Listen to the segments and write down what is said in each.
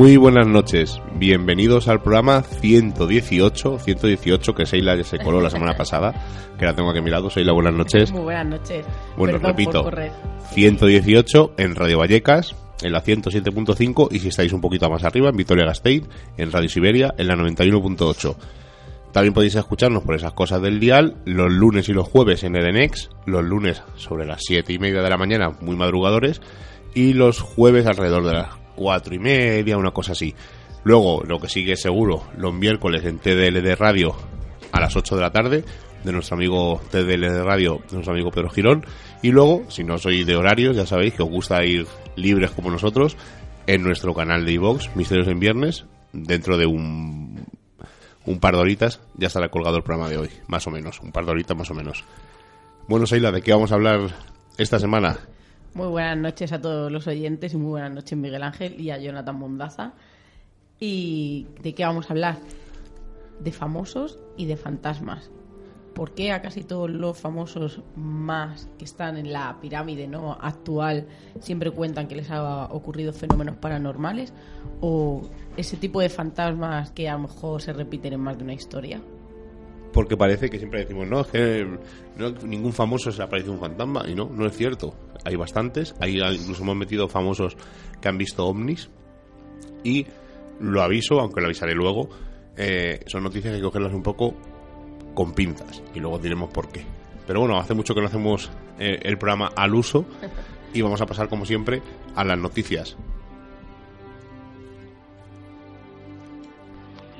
Muy buenas noches, bienvenidos al programa 118, 118 que Seila ya se coló la semana pasada, que la tengo aquí a mi lado. Seila, buenas noches. Muy buenas noches. Bueno, Perdón repito, correr. 118 en Radio Vallecas, en la 107.5 y si estáis un poquito más arriba en Vitoria Gasteiz, en Radio Siberia, en la 91.8. También podéis escucharnos por esas cosas del dial los lunes y los jueves en Edenex, los lunes sobre las 7 y media de la mañana, muy madrugadores, y los jueves alrededor de las 4 y media, una cosa así. Luego, lo que sigue seguro, los miércoles en TDL de Radio a las 8 de la tarde, de nuestro amigo TDL de Radio, de nuestro amigo Pedro Girón. Y luego, si no sois de horarios, ya sabéis que os gusta ir libres como nosotros, en nuestro canal de iVox, Misterios en Viernes, dentro de un, un par de horitas, ya estará colgado el programa de hoy, más o menos, un par de horitas más o menos. Bueno, Seila, ¿de qué vamos a hablar esta semana? Muy buenas noches a todos los oyentes y muy buenas noches Miguel Ángel y a Jonathan Mondaza. ¿Y de qué vamos a hablar? De famosos y de fantasmas. ¿Por qué a casi todos los famosos más que están en la pirámide no actual siempre cuentan que les ha ocurrido fenómenos paranormales? ¿O ese tipo de fantasmas que a lo mejor se repiten en más de una historia? Porque parece que siempre decimos, no, es que no, ningún famoso se le aparece un fantasma. Y no, no es cierto. Hay bastantes. Hay, incluso hemos metido famosos que han visto ovnis. Y lo aviso, aunque lo avisaré luego, eh, son noticias que hay que cogerlas un poco con pinzas. Y luego diremos por qué. Pero bueno, hace mucho que no hacemos eh, el programa al uso. Y vamos a pasar, como siempre, a las noticias.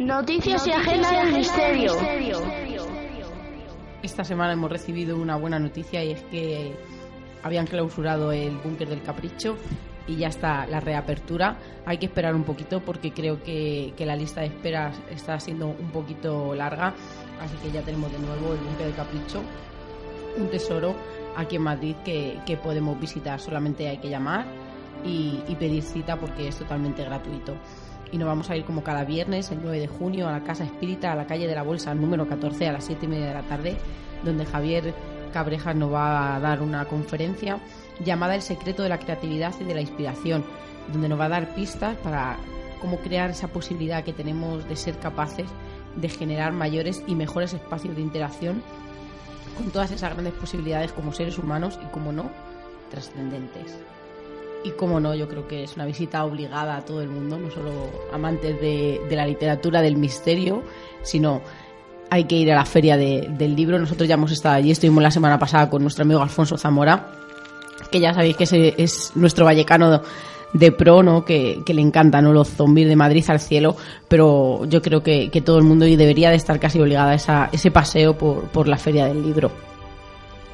Noticias y agenda del misterio. Esta semana hemos recibido una buena noticia y es que habían clausurado el búnker del Capricho y ya está la reapertura. Hay que esperar un poquito porque creo que, que la lista de esperas está siendo un poquito larga, así que ya tenemos de nuevo el búnker del Capricho, un tesoro aquí en Madrid que, que podemos visitar. Solamente hay que llamar y, y pedir cita porque es totalmente gratuito y nos vamos a ir como cada viernes, el 9 de junio, a la Casa Espírita, a la calle de la Bolsa, número 14, a las 7 y media de la tarde, donde Javier Cabrejas nos va a dar una conferencia llamada El secreto de la creatividad y de la inspiración, donde nos va a dar pistas para cómo crear esa posibilidad que tenemos de ser capaces de generar mayores y mejores espacios de interacción con todas esas grandes posibilidades como seres humanos y, como no, trascendentes. Y como no, yo creo que es una visita obligada a todo el mundo, no solo amantes de, de la literatura, del misterio, sino hay que ir a la feria de- del libro. Nosotros ya hemos estado allí, estuvimos la semana pasada con nuestro amigo Alfonso Zamora, que ya sabéis que ese es nuestro vallecano de pro, ¿no? Que, le encantan ¿no? los zombies de Madrid al cielo, pero yo creo que, todo el mundo debería de estar casi obligada a esa, ese paseo por, por la feria del libro.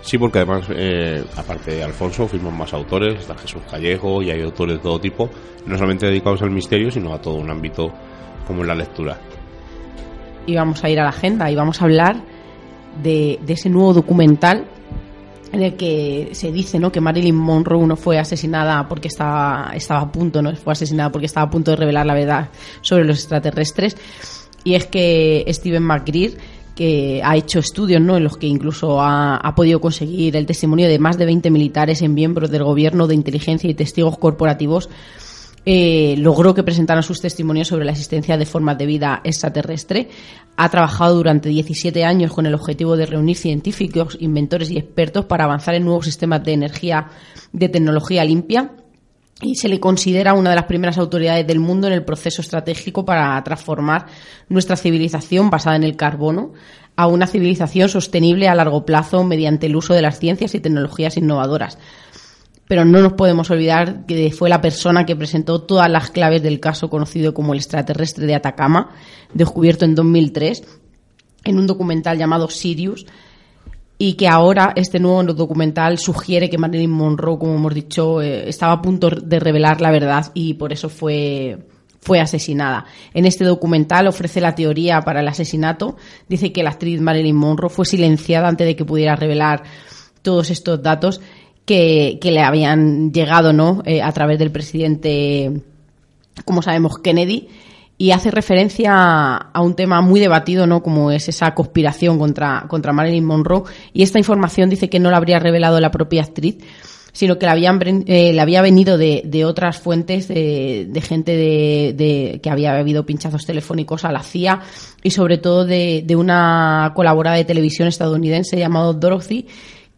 Sí, porque además, eh, aparte de Alfonso, firman más autores, está Jesús Callejo y hay autores de todo tipo, no solamente dedicados al misterio, sino a todo un ámbito como la lectura. y vamos a ir a la agenda y vamos a hablar de, de ese nuevo documental en el que se dice ¿no? que Marilyn Monroe no fue asesinada porque estaba, estaba a punto, no fue asesinada porque estaba a punto de revelar la verdad sobre los extraterrestres. Y es que Steven McGreer, que ha hecho estudios ¿no? en los que incluso ha, ha podido conseguir el testimonio de más de 20 militares en miembros del gobierno, de inteligencia y testigos corporativos, eh, logró que presentaran sus testimonios sobre la existencia de formas de vida extraterrestre. Ha trabajado durante 17 años con el objetivo de reunir científicos, inventores y expertos para avanzar en nuevos sistemas de energía de tecnología limpia y se le considera una de las primeras autoridades del mundo en el proceso estratégico para transformar nuestra civilización basada en el carbono a una civilización sostenible a largo plazo mediante el uso de las ciencias y tecnologías innovadoras. Pero no nos podemos olvidar que fue la persona que presentó todas las claves del caso conocido como el extraterrestre de Atacama, descubierto en 2003 en un documental llamado Sirius, y que ahora este nuevo documental sugiere que Marilyn Monroe, como hemos dicho, eh, estaba a punto de revelar la verdad y por eso fue fue asesinada. En este documental ofrece la teoría para el asesinato. Dice que la actriz Marilyn Monroe fue silenciada antes de que pudiera revelar todos estos datos que, que le habían llegado ¿no? Eh, a través del presidente, como sabemos, Kennedy, y hace referencia a un tema muy debatido, ¿no? Como es esa conspiración contra, contra Marilyn Monroe. Y esta información dice que no la habría revelado la propia actriz, sino que le, habían, eh, le había venido de, de otras fuentes de, de gente de, de, que había habido pinchazos telefónicos a la CIA y sobre todo de, de una colaboradora de televisión estadounidense llamado Dorothy,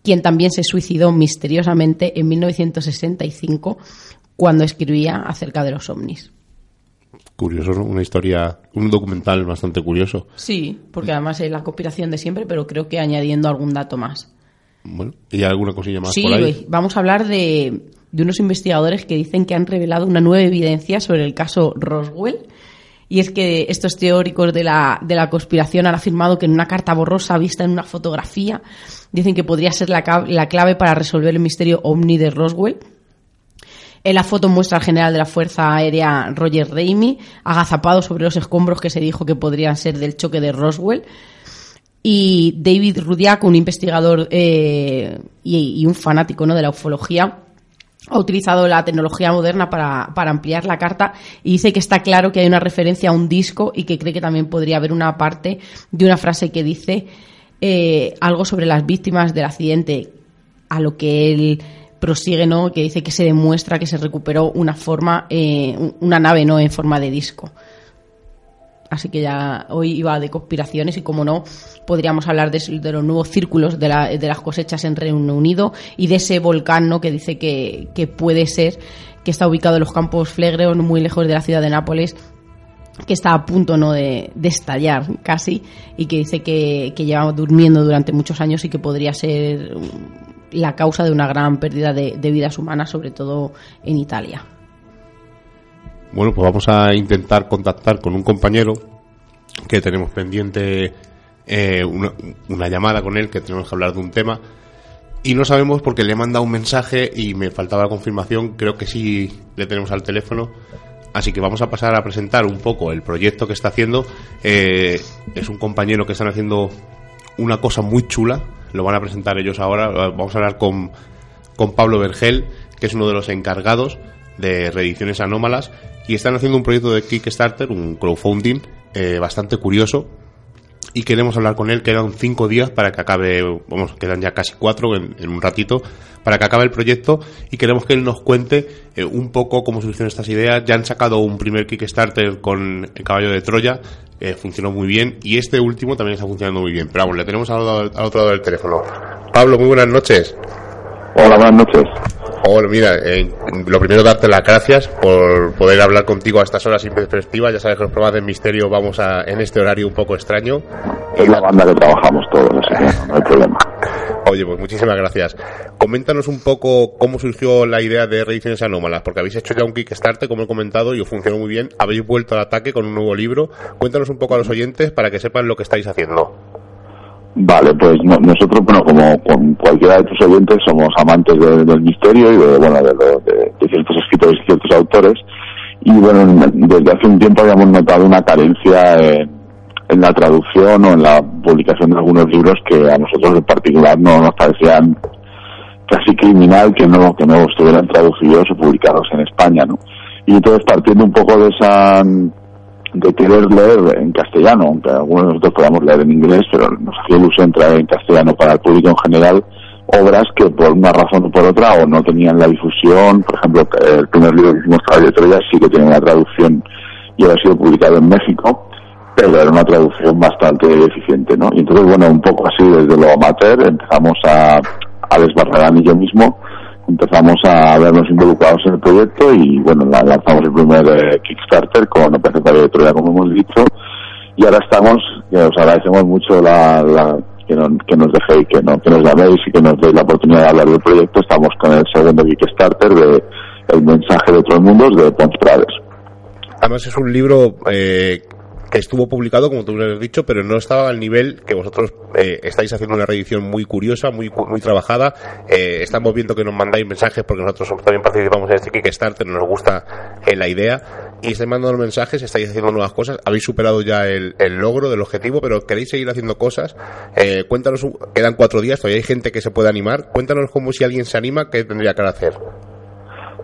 quien también se suicidó misteriosamente en 1965 cuando escribía acerca de los ovnis. Curioso, ¿no? Una historia, un documental bastante curioso. Sí, porque además es la conspiración de siempre, pero creo que añadiendo algún dato más. Bueno, ¿y alguna cosilla más Sí, por ahí? vamos a hablar de, de unos investigadores que dicen que han revelado una nueva evidencia sobre el caso Roswell. Y es que estos teóricos de la, de la conspiración han afirmado que en una carta borrosa vista en una fotografía dicen que podría ser la, la clave para resolver el misterio ovni de Roswell. En la foto muestra al general de la Fuerza Aérea Roger Ramey agazapado sobre los escombros que se dijo que podrían ser del choque de Roswell. Y David Rudiak, un investigador eh, y, un fanático ¿no? de la ufología, ha utilizado la tecnología moderna para, para ampliar la carta y dice que está claro que hay una referencia a un disco y que cree que también podría haber una parte de una frase que dice eh, algo sobre las víctimas del accidente, a lo que él prosigue, ¿no? que dice que se demuestra que se recuperó una forma, eh, un- una nave no en forma de disco. Así que ya hoy iba de conspiraciones y como no, podríamos hablar de, los nuevos círculos de, la- de las cosechas en Reino Unido y de ese volcán ¿no? que dice que, que puede ser, que está ubicado en los campos Flegreo, no muy lejos de la ciudad de Nápoles, que está a punto ¿no? de, de estallar casi y que dice que, que lleva durmiendo durante muchos años y que podría ser la causa de una gran pérdida de, vidas humanas, sobre todo en Italia. Bueno, pues vamos a intentar contactar con un compañero que tenemos pendiente eh, una, una llamada con él, que tenemos que hablar de un tema. Y no sabemos porque le he mandado un mensaje y me faltaba la confirmación. Creo que sí le tenemos al teléfono. Así que vamos a pasar a presentar un poco el proyecto que está haciendo. Eh, es un compañero que están haciendo una cosa muy chula. Lo van a presentar ellos ahora. Vamos a hablar con, con Pablo Vergel, que es uno de los encargados de reediciones anómalas. Y están haciendo un proyecto de Kickstarter, un crowdfunding eh, bastante curioso. Y queremos hablar con él. Quedan cinco días para que acabe, vamos, quedan ya casi cuatro en, en un ratito, para que acabe el proyecto. Y queremos que él nos cuente eh, un poco cómo surgieron estas ideas. Ya han sacado un primer Kickstarter con el caballo de Troya. eh, funcionó muy bien. Y este último también está funcionando muy bien. Pero vamos, le tenemos al, al otro lado del teléfono. Pablo, muy buenas noches. Hola, buenas noches. Hola, mira, eh, lo primero darte las gracias por poder hablar contigo a estas horas sin perspectiva. Ya sabes que los programas de misterio vamos a, en este horario un poco extraño. Es la banda que trabajamos todos, así que no, hay problema. Oye, pues muchísimas gracias. Coméntanos un poco cómo surgió la idea de Reediciones Anómalas, porque habéis hecho ya un Kickstarter, como he comentado, y os funcionó muy bien. Habéis vuelto al ataque con un nuevo libro. Cuéntanos un poco a los oyentes para que sepan lo que estáis haciendo. Vale, pues no- nosotros, bueno, como con cualquiera de tus oyentes, somos amantes de- del misterio y de, bueno, de, de- de ciertos escritores y ciertos autores. Y bueno, desde hace un tiempo habíamos notado una carencia en, en la traducción o en la publicación de algunos libros que a nosotros en particular no nos parecían casi criminal que no que no estuvieran traducidos o publicados en España, ¿no? Y entonces partiendo un poco de esa de querer leer en castellano, aunque algunos de nosotros podamos leer en inglés, pero nos hacía ilusión traer en castellano para el público en general obras que por una razón o por otra o no tenían la difusión, por ejemplo, el primer libro que hicimos, Caballo de Troya, sí que tenía una traducción y había sido publicado en México, pero era una traducción bastante deficiente, ¿no? Y entonces, bueno, un poco así desde lo amateur empezamos a, a desbarrar y yo mismo, empezamos a vernos involucrados en el proyecto y, bueno, la- lanzamos el primer eh, Kickstarter con de Troya, como hemos dicho, y ahora estamos, que os agradecemos mucho la, la- que, no- que nos dejéis, que, no, que nos llaméis y que nos deis la oportunidad de hablar del proyecto. Estamos con el segundo Kickstarter de El mensaje de otros mundos de Pons Prades. Además es un libro eh, estuvo publicado, como tú me has dicho, pero no estaba al nivel que vosotros eh, estáis haciendo una reedición muy curiosa, muy muy trabajada. Eh, estamos viendo que nos mandáis mensajes porque nosotros también participamos en este Kickstarter, nos gusta eh, la idea. Y estáis mandando mensajes, estáis haciendo nuevas cosas. Habéis superado ya el, el logro del objetivo, pero queréis seguir haciendo cosas. Eh, cuéntanos, quedan cuatro días, todavía hay gente que se puede animar. Cuéntanos como si alguien se anima, ¿qué tendría que hacer?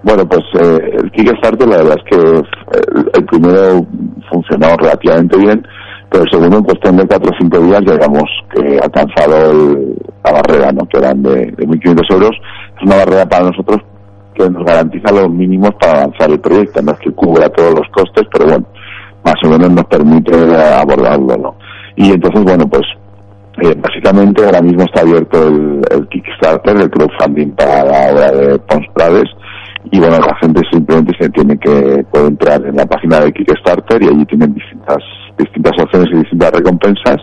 Bueno, pues eh, el Kickstarter la verdad es que el, el primero funcionó relativamente bien, pero el segundo en cuestión de cuatro o cinco días ya habíamos que alcanzado el- la barrera, ¿no? que eran de, de 1.500 euros. una barrera para nosotros que nos garantiza los mínimos para avanzar el proyecto. No es que cubra todos los costes, pero bueno, más o menos nos permite abordarlo, ¿no? Y entonces, bueno, pues eh, básicamente ahora mismo está abierto el, el, Kickstarter, el crowdfunding para la obra de Pons Prades y bueno, la gente simplemente se tiene que puede entrar en la página de Kickstarter y allí tienen distintas distintas opciones y distintas recompensas.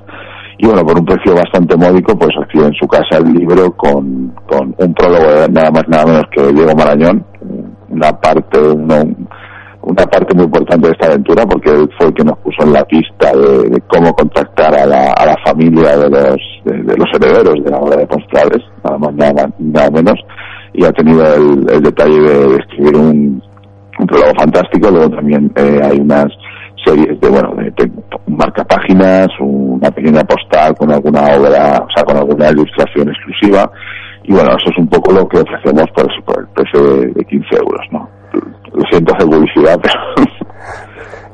Y bueno, por un precio bastante módico, pues recibe en su casa el libro con, con un prólogo de nada más nada menos que Diego Marañón, una parte, una, una parte muy importante de esta aventura porque él fue el que nos puso en la pista de, cómo contactar a la, a la familia de los, de, los herederos de la obra de Ponstrales, nada más nada, nada menos, y ha tenido el, el detalle de, escribir un, un fantástico, luego también eh, hay unas series de, bueno, de, de marcapáginas, una pequeña postal con alguna obra, o sea, con alguna ilustración exclusiva. Y bueno, eso es un poco lo que ofrecemos por, por el precio de, 15 euros, ¿no? Lo siento hacer publicidad, pero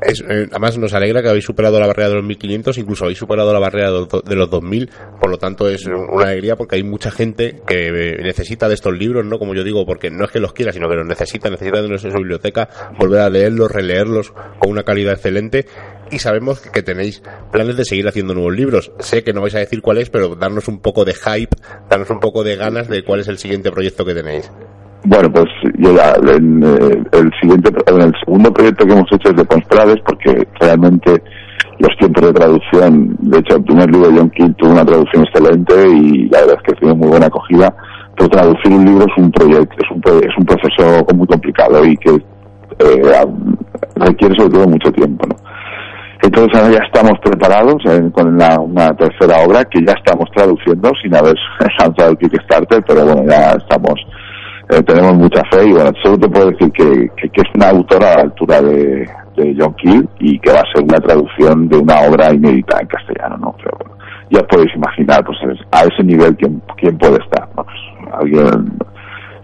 eh, además nos alegra que habéis superado la barrera de los 1500, incluso habéis superado la barrera de los 2000, por lo tanto es una alegría porque hay mucha gente que eh, necesita de estos libros, ¿no? Como yo digo, porque no es que los quiera, sino que los necesita, necesita de nuestra biblioteca, volver a leerlos, releerlos con una calidad excelente y sabemos que tenéis planes de seguir haciendo nuevos libros. Sé que no vais a decir cuál es, pero darnos un poco de hype, darnos un poco de ganas de cuál es el siguiente proyecto que tenéis. Bueno, pues yo ya, en, eh, el siguiente, en el segundo proyecto que hemos hecho es de Prades, porque realmente los tiempos de traducción, de hecho el primer libro de John King tuvo una traducción excelente y la verdad es que tiene muy buena acogida, pero traducir un libro es un proyecto, es un, es un proceso muy complicado y que eh, requiere sobre todo mucho tiempo, ¿no? Entonces ahora ya estamos preparados eh, con la, una tercera obra que ya estamos traduciendo sin haber lanzado el Kickstarter, pero bueno, ya estamos eh, tenemos mucha fe y bueno, solo te puedo decir que, que, es una autora a la altura de, de, John Keel y que va a ser una traducción de una obra inédita en castellano, ¿no? Pero bueno, ya podéis imaginar, pues a ese nivel quién, quién puede estar, ¿no? Pues, alguien,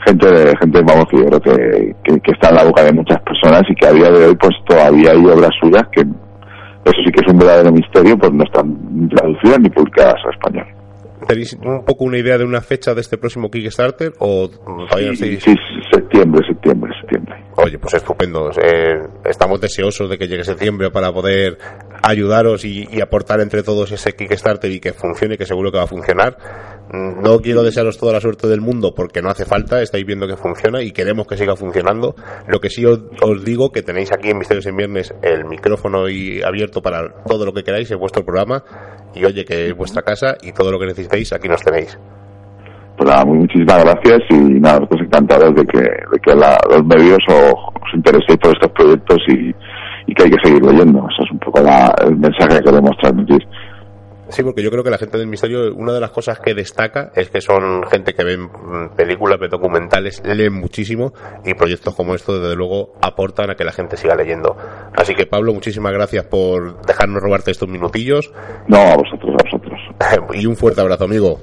gente, gente, vamos, que yo creo que, que, que, está en la boca de muchas personas y que a día de hoy pues todavía hay obras suyas que eso sí que es un verdadero misterio, pues no están traducidas ni publicadas a español. ¿Tenéis un poco una idea de una fecha de este próximo Kickstarter o todavía sí, sí, septiembre, septiembre, septiembre. Oye, pues estupendo. Eh, estamos deseosos de que llegue septiembre para poder ayudaros y, y, aportar entre todos ese Kickstarter y que funcione, que seguro que va a funcionar. No quiero desearos toda la suerte del mundo porque no hace falta, estáis viendo que funciona y queremos que siga funcionando. Lo que sí os, os digo que tenéis aquí en Misterios en Viernes el micrófono y abierto para todo lo que queráis en vuestro programa y oye que es vuestra casa y todo lo que necesitéis aquí nos tenéis. Pues nada, muchísimas gracias y nada, nosotros encantados de que, los medios os, os intereséis por estos proyectos y, y, que hay que seguir leyendo. Eso es un poco la, el mensaje que queremos transmitir. Sí, porque yo creo que la gente del misterio, una de las cosas que destaca es que son gente que ven películas, ve documentales, leen muchísimo y proyectos como estos, desde luego, aportan a que la gente siga leyendo. Así que, Pablo, muchísimas gracias por dejarnos robarte estos minutillos. No, a vosotros, a vosotros. y un fuerte abrazo, amigo.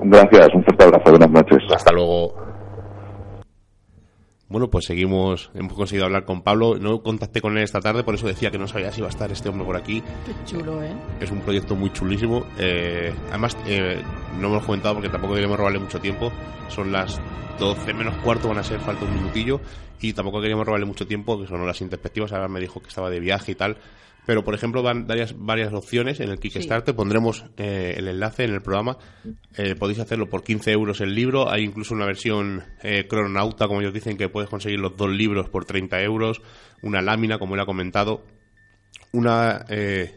Gracias, un fuerte abrazo, buenas noches. Hasta luego. Bueno, pues seguimos, hemos conseguido hablar con Pablo. No contacté con él esta tarde, por eso decía que no sabía si iba a estar este hombre por aquí. Qué chulo, ¿eh? Es un proyecto muy chulísimo. Eh, además, eh, no hemos comentado porque tampoco queríamos robarle mucho tiempo. Son las 12 menos cuarto, van a ser, falta un minutillo. Y tampoco queríamos robarle mucho tiempo, que son las introspectivas. Ahora me dijo que estaba de viaje y tal. Pero, por ejemplo, van varias, varias opciones en el Kickstarter. Pondremos eh, el enlace en el programa. Eh, podéis hacerlo por 15 euros el libro. Hay incluso una versión eh, cronauta, como ellos dicen, que puedes conseguir los dos libros por 30 euros. Una lámina, como él ha comentado. Una, eh,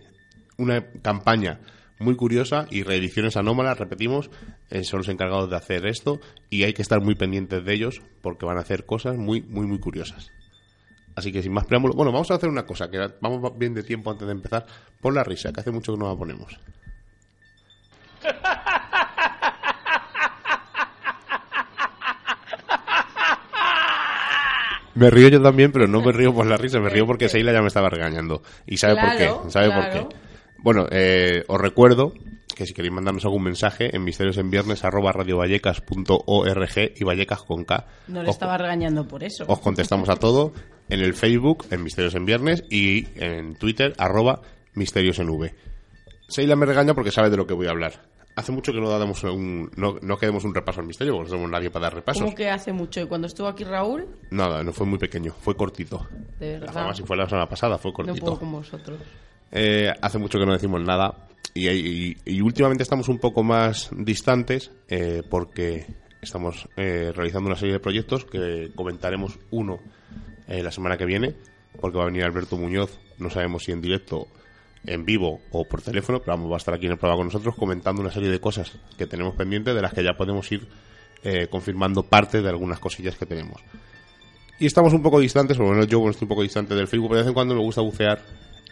una campaña muy curiosa y reediciones anómalas, repetimos, eh, son los encargados de hacer esto y hay que estar muy pendientes de ellos porque van a hacer cosas muy, muy, muy curiosas. Así que sin más preámbulo, bueno, vamos a hacer una cosa, que vamos bien de tiempo antes de empezar. Pon la risa, que hace mucho que no la ponemos. Me río yo también, pero no me río por la risa, me río porque Seila ya me estaba regañando. Y sabe por qué, sabe por qué. Bueno, eh, os recuerdo que si queréis mandarnos algún mensaje en misteriosenviernes arroba radiovallecas.org y Vallecas con K. No le estaba regañando por eso. Os contestamos a todo en el Facebook, en Misterios en Viernes, y en Twitter, arroba Misterios en V. Seila me regaña porque sabe de lo que voy a hablar. hace mucho que no damos un, no, no quedemos un repaso al misterio, porque no somos nadie para dar repasos. ¿Cómo que hace mucho? ¿Y cuando estuvo aquí Raúl? Nada, no fue muy pequeño, fue cortito. De verdad. Además, si fue la semana pasada, fue No cortito. puedo con vosotros. Eh, hace mucho que no decimos nada y, últimamente estamos un poco más distantes eh, porque estamos eh, realizando una serie de proyectos que comentaremos uno eh, la semana que viene porque va a venir Alberto Muñoz, no sabemos si en directo, en vivo o por teléfono, pero vamos, va a estar aquí en el programa con nosotros comentando una serie de cosas que tenemos pendientes de las que ya podemos ir eh, confirmando parte de algunas cosillas que tenemos. Y estamos un poco distantes, lo menos yo bueno, estoy un poco distante del Facebook, pero de vez en cuando me gusta bucear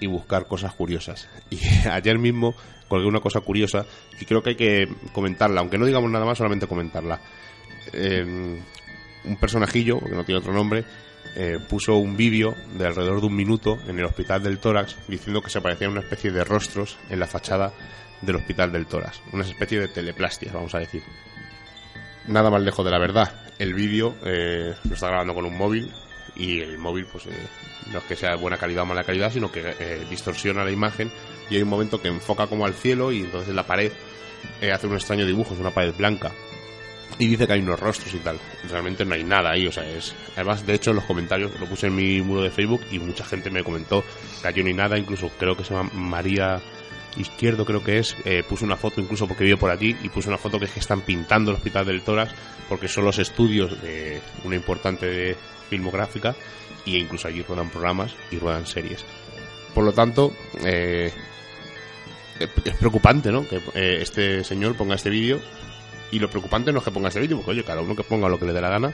y buscar cosas curiosas. Y ayer mismo colgué una cosa curiosa y creo que hay que comentarla, aunque no digamos nada más, solamente comentarla. Eh, un personajillo, que no tiene otro nombre, eh, puso un vídeo de alrededor de un minuto en el hospital del tórax diciendo que se aparecían una especie de rostros en la fachada del hospital del tórax. Una especie de teleplastias, vamos a decir nada más lejos de la verdad. El vídeo eh, lo está grabando con un móvil y el móvil pues eh, no es que sea de buena calidad o mala calidad, sino que eh, distorsiona la imagen y hay un momento que enfoca como al cielo y entonces la pared eh, hace un extraño dibujo, es una pared blanca. Y dice que hay unos rostros y tal. Realmente no hay nada ahí, o sea, es... Además, de hecho, en los comentarios lo puse en mi muro de Facebook y mucha gente me comentó que allí no hay nada, incluso creo que se llama María Izquierdo, creo que es, eh, puso una foto incluso porque vive por allí y puso una foto que es que están pintando el hospital del tórax porque son los estudios de una importante filmográfica y incluso allí ruedan programas y ruedan series. Por lo tanto, eh, es preocupante, ¿no? Que eh, este señor ponga este vídeo y lo preocupante no es que ponga este vídeo, porque oye, cada uno que ponga lo que le dé la gana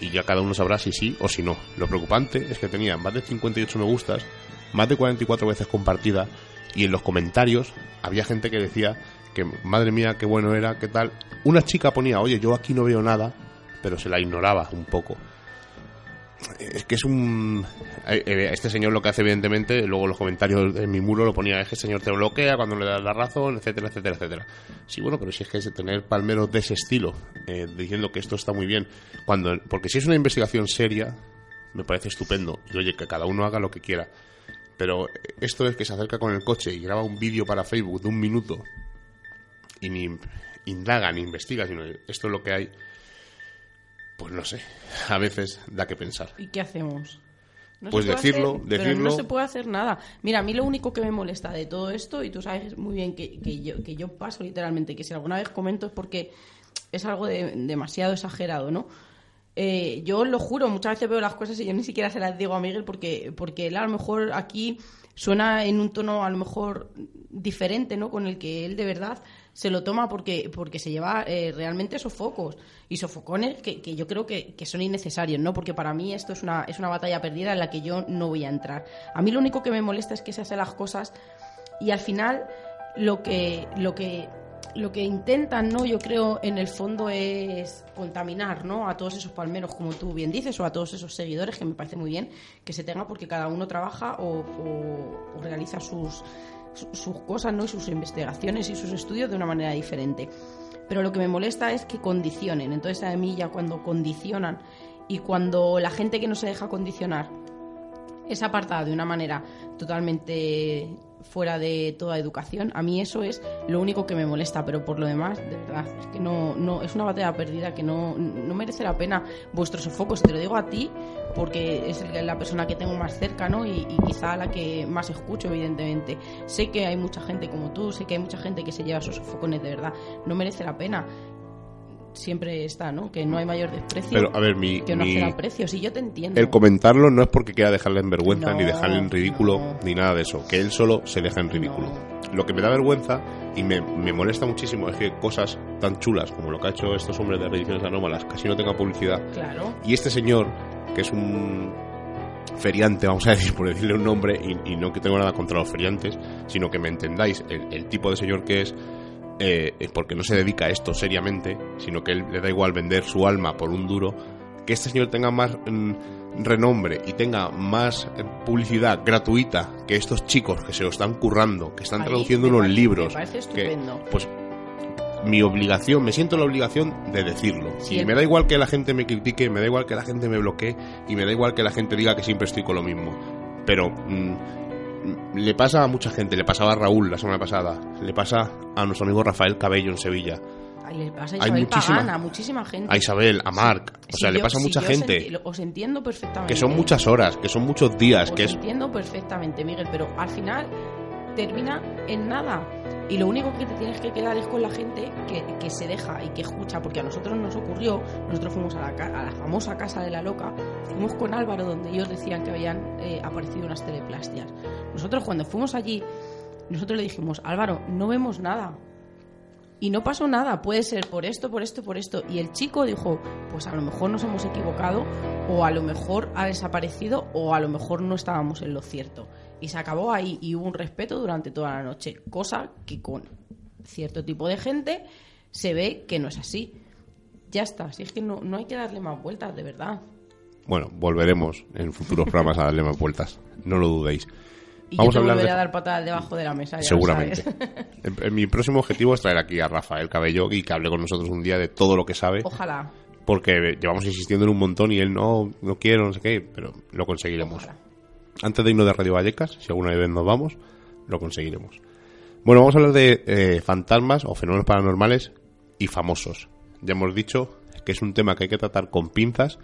y ya cada uno sabrá si sí o si no. Lo preocupante es que tenía más de 58 me gustas, más de 44 veces compartida y en los comentarios había gente que decía que madre mía, qué bueno era, qué tal. Una chica ponía, oye, yo aquí no veo nada, pero se la ignoraba un poco. Es que es un... eh, eh, Este señor lo que hace evidentemente, luego los comentarios en mi muro lo ponía, es que el señor te bloquea cuando le das la razón, etcétera, etcétera, etcétera. Sí, bueno, pero si es que es tener palmeros de ese estilo, eh, diciendo que esto está muy bien, cuando porque si es una investigación seria, me parece estupendo. Y oye, que cada uno haga lo que quiera. Pero esto es que se acerca con el coche y graba un vídeo para Facebook de un minuto y ni indaga ni investiga, sino esto es lo que hay. Pues no sé, a veces da que pensar. ¿Y qué hacemos? No Pues decirlo, hacer- pero decirlo. no se puede hacer nada. Mira, a mí lo único que me molesta de todo esto, y tú sabes muy bien que, que yo, que yo paso literalmente, que si alguna vez comento es porque es algo de- demasiado exagerado, ¿no? Eh, yo lo juro, muchas veces veo las cosas y yo ni siquiera se las digo a Miguel porque, porque él a lo mejor aquí suena en un tono a lo mejor diferente, ¿no? Con el que él de verdad se lo toma porque, porque se lleva eh, realmente sofocos y sofocones que, que yo creo que, que son innecesarios, ¿no? Porque para mí esto es una, es una batalla perdida en la que yo no voy a entrar. A mí lo único que me molesta es que se hacen las cosas y al final lo que, lo que lo que intentan, ¿no? Yo creo, en el fondo es contaminar, ¿no? A todos esos palmeros, como tú bien dices, o a todos esos seguidores, que me parece muy bien que se tenga porque cada uno trabaja o, realiza sus, su- sus cosas, ¿no? Y sus investigaciones y sus estudios de una manera diferente. Pero lo que me molesta es que condicionen. Entonces, a mí ya cuando condicionan y cuando la gente que no se deja condicionar es apartada de una manera totalmente fuera de toda educación, a mí eso es lo único que me molesta, pero por lo demás, de verdad, es que no, no es una batalla perdida que no, no merece la pena vuestros sofocos. Te lo digo a ti porque es la persona que tengo más cerca, ¿no? Y, quizá la que más escucho, evidentemente. Sé que hay mucha gente como tú, sé que hay mucha gente que se lleva esos sofocones de verdad. No merece la pena. Siempre está, ¿no? Que no hay mayor desprecio Pero, a ver, mi, que no mi-. Si yo te entiendo. el comentarlo no es porque quiera dejarle en vergüenza, No, ni dejarle en ridículo, no. ni nada de eso. Que él solo se deja en ridículo. Lo que me da vergüenza y me, me molesta muchísimo es que cosas tan chulas como lo que ha hecho estos hombres de Reediciones Anómalas casi no tengan publicidad. Claro. Y este señor, que es un feriante, vamos a decir, por decirle un nombre, y, y no que tengo nada contra los feriantes, sino que me entendáis el, el tipo de señor que es, eh, eh, porque no se dedica a esto seriamente, sino que él le da igual vender su alma por un duro, que este señor tenga más mm, renombre y tenga más eh, publicidad gratuita que estos chicos que se lo están currando, que están Ahí traduciendo unos parece- libros, me parece que, estupendo. pues mi obligación, me siento la obligación de decirlo. Y me da igual que la gente me critique, me da igual que la gente me bloquee y me da igual que la gente diga que siempre estoy con lo mismo. Pero mm, le pasa a mucha gente, le pasaba a Raúl la semana pasada, le pasa a nuestro amigo Rafael Cabello en Sevilla, Ay, le pasa a Hay Isabel muchísima- Pagán, a muchísima gente. a Isabel, a Marc, o sea, le pasa a mucha os gente, enti- os entiendo perfectamente. que son muchas horas, que son muchos días, Os que es... entiendo perfectamente, Miguel, pero al final termina en nada. Y lo único que te tienes que quedar es con la gente que, que se deja y que escucha, porque a nosotros nos ocurrió, nosotros fuimos a la, a la famosa Casa de la Loca, fuimos con Álvaro donde ellos decían que habían eh, aparecido unas teleplastias. Nosotros cuando fuimos allí, nosotros le dijimos, Álvaro, no vemos nada. Y no pasó nada, puede ser por esto, por esto, por esto. Y el chico dijo, pues a lo mejor nos hemos equivocado, o a lo mejor ha desaparecido, o a lo mejor no estábamos en lo cierto. Y se acabó ahí y hubo un respeto durante toda la noche, cosa que con cierto tipo de gente se ve que no es así. Ya está, si es que no, no hay que darle más vueltas, de verdad. Bueno, volveremos en futuros programas a darle más vueltas, no lo dudéis. Y Vamos yo a te hablar volveré de- a dar patadas debajo de la mesa. ya lo Seguramente. sabes. En- en mi próximo objetivo es traer aquí a Rafael Cabello y que hable con nosotros un día de todo lo que sabe, Ojalá. porque llevamos insistiendo en un montón y él no, no quiero, no sé qué, pero lo conseguiremos. Ojalá. Antes de irnos de Radio Vallecas, si alguna vez nos vamos, lo conseguiremos. Bueno, vamos a hablar de eh, fantasmas o fenómenos paranormales y famosos. Ya hemos dicho que es un tema que hay que tratar con pinzas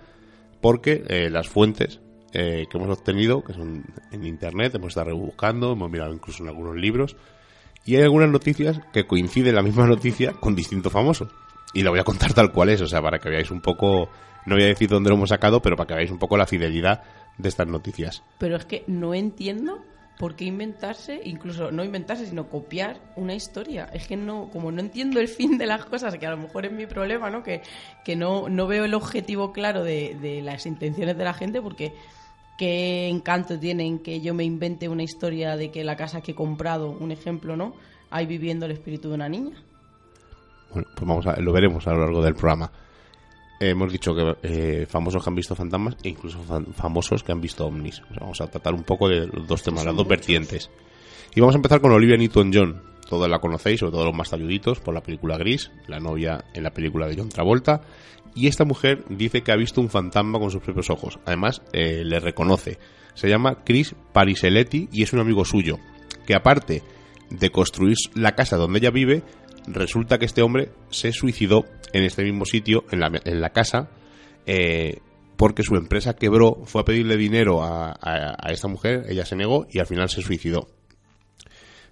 porque eh, las fuentes eh, que hemos obtenido, que son en internet, hemos estado rebuscando, hemos mirado incluso en algunos libros, y hay algunas noticias que coinciden la misma noticia con distintos famosos. Y la voy a contar tal cual es, o sea, para que veáis un poco, no voy a decir dónde lo hemos sacado, pero para que veáis un poco la fidelidad de estas noticias. Pero es que no entiendo por qué inventarse, incluso no inventarse, sino copiar una historia. Es que no, como no entiendo el fin de las cosas, que a lo mejor es mi problema, ¿no? Que, que no, no veo el objetivo claro de, de las intenciones de la gente, porque qué encanto tienen que yo me invente una historia de que la casa que he comprado, un ejemplo, ¿no? Hay viviendo el espíritu de una niña. Bueno, pues vamos a, lo veremos a lo largo del programa. Eh, hemos dicho que eh, famosos que han visto fantasmas e incluso fan- famosos que han visto ovnis. O sea, vamos a tratar un poco de los dos temas, las dos vertientes. Y vamos a empezar con Olivia Newton-John. Todos la conocéis, sobre todo los más talluditos, por la película Gris, la novia en la película de John Travolta. Y esta mujer dice que ha visto un fantasma con sus propios ojos. Además, eh, le reconoce. Se llama Chris Pariseletti y es un amigo suyo. Que aparte de construir la casa donde ella vive, resulta que este hombre se suicidó en este mismo sitio, en la, en la casa, eh, porque su empresa quebró, fue a pedirle dinero a, a- a esta mujer, ella se negó y al final se suicidó.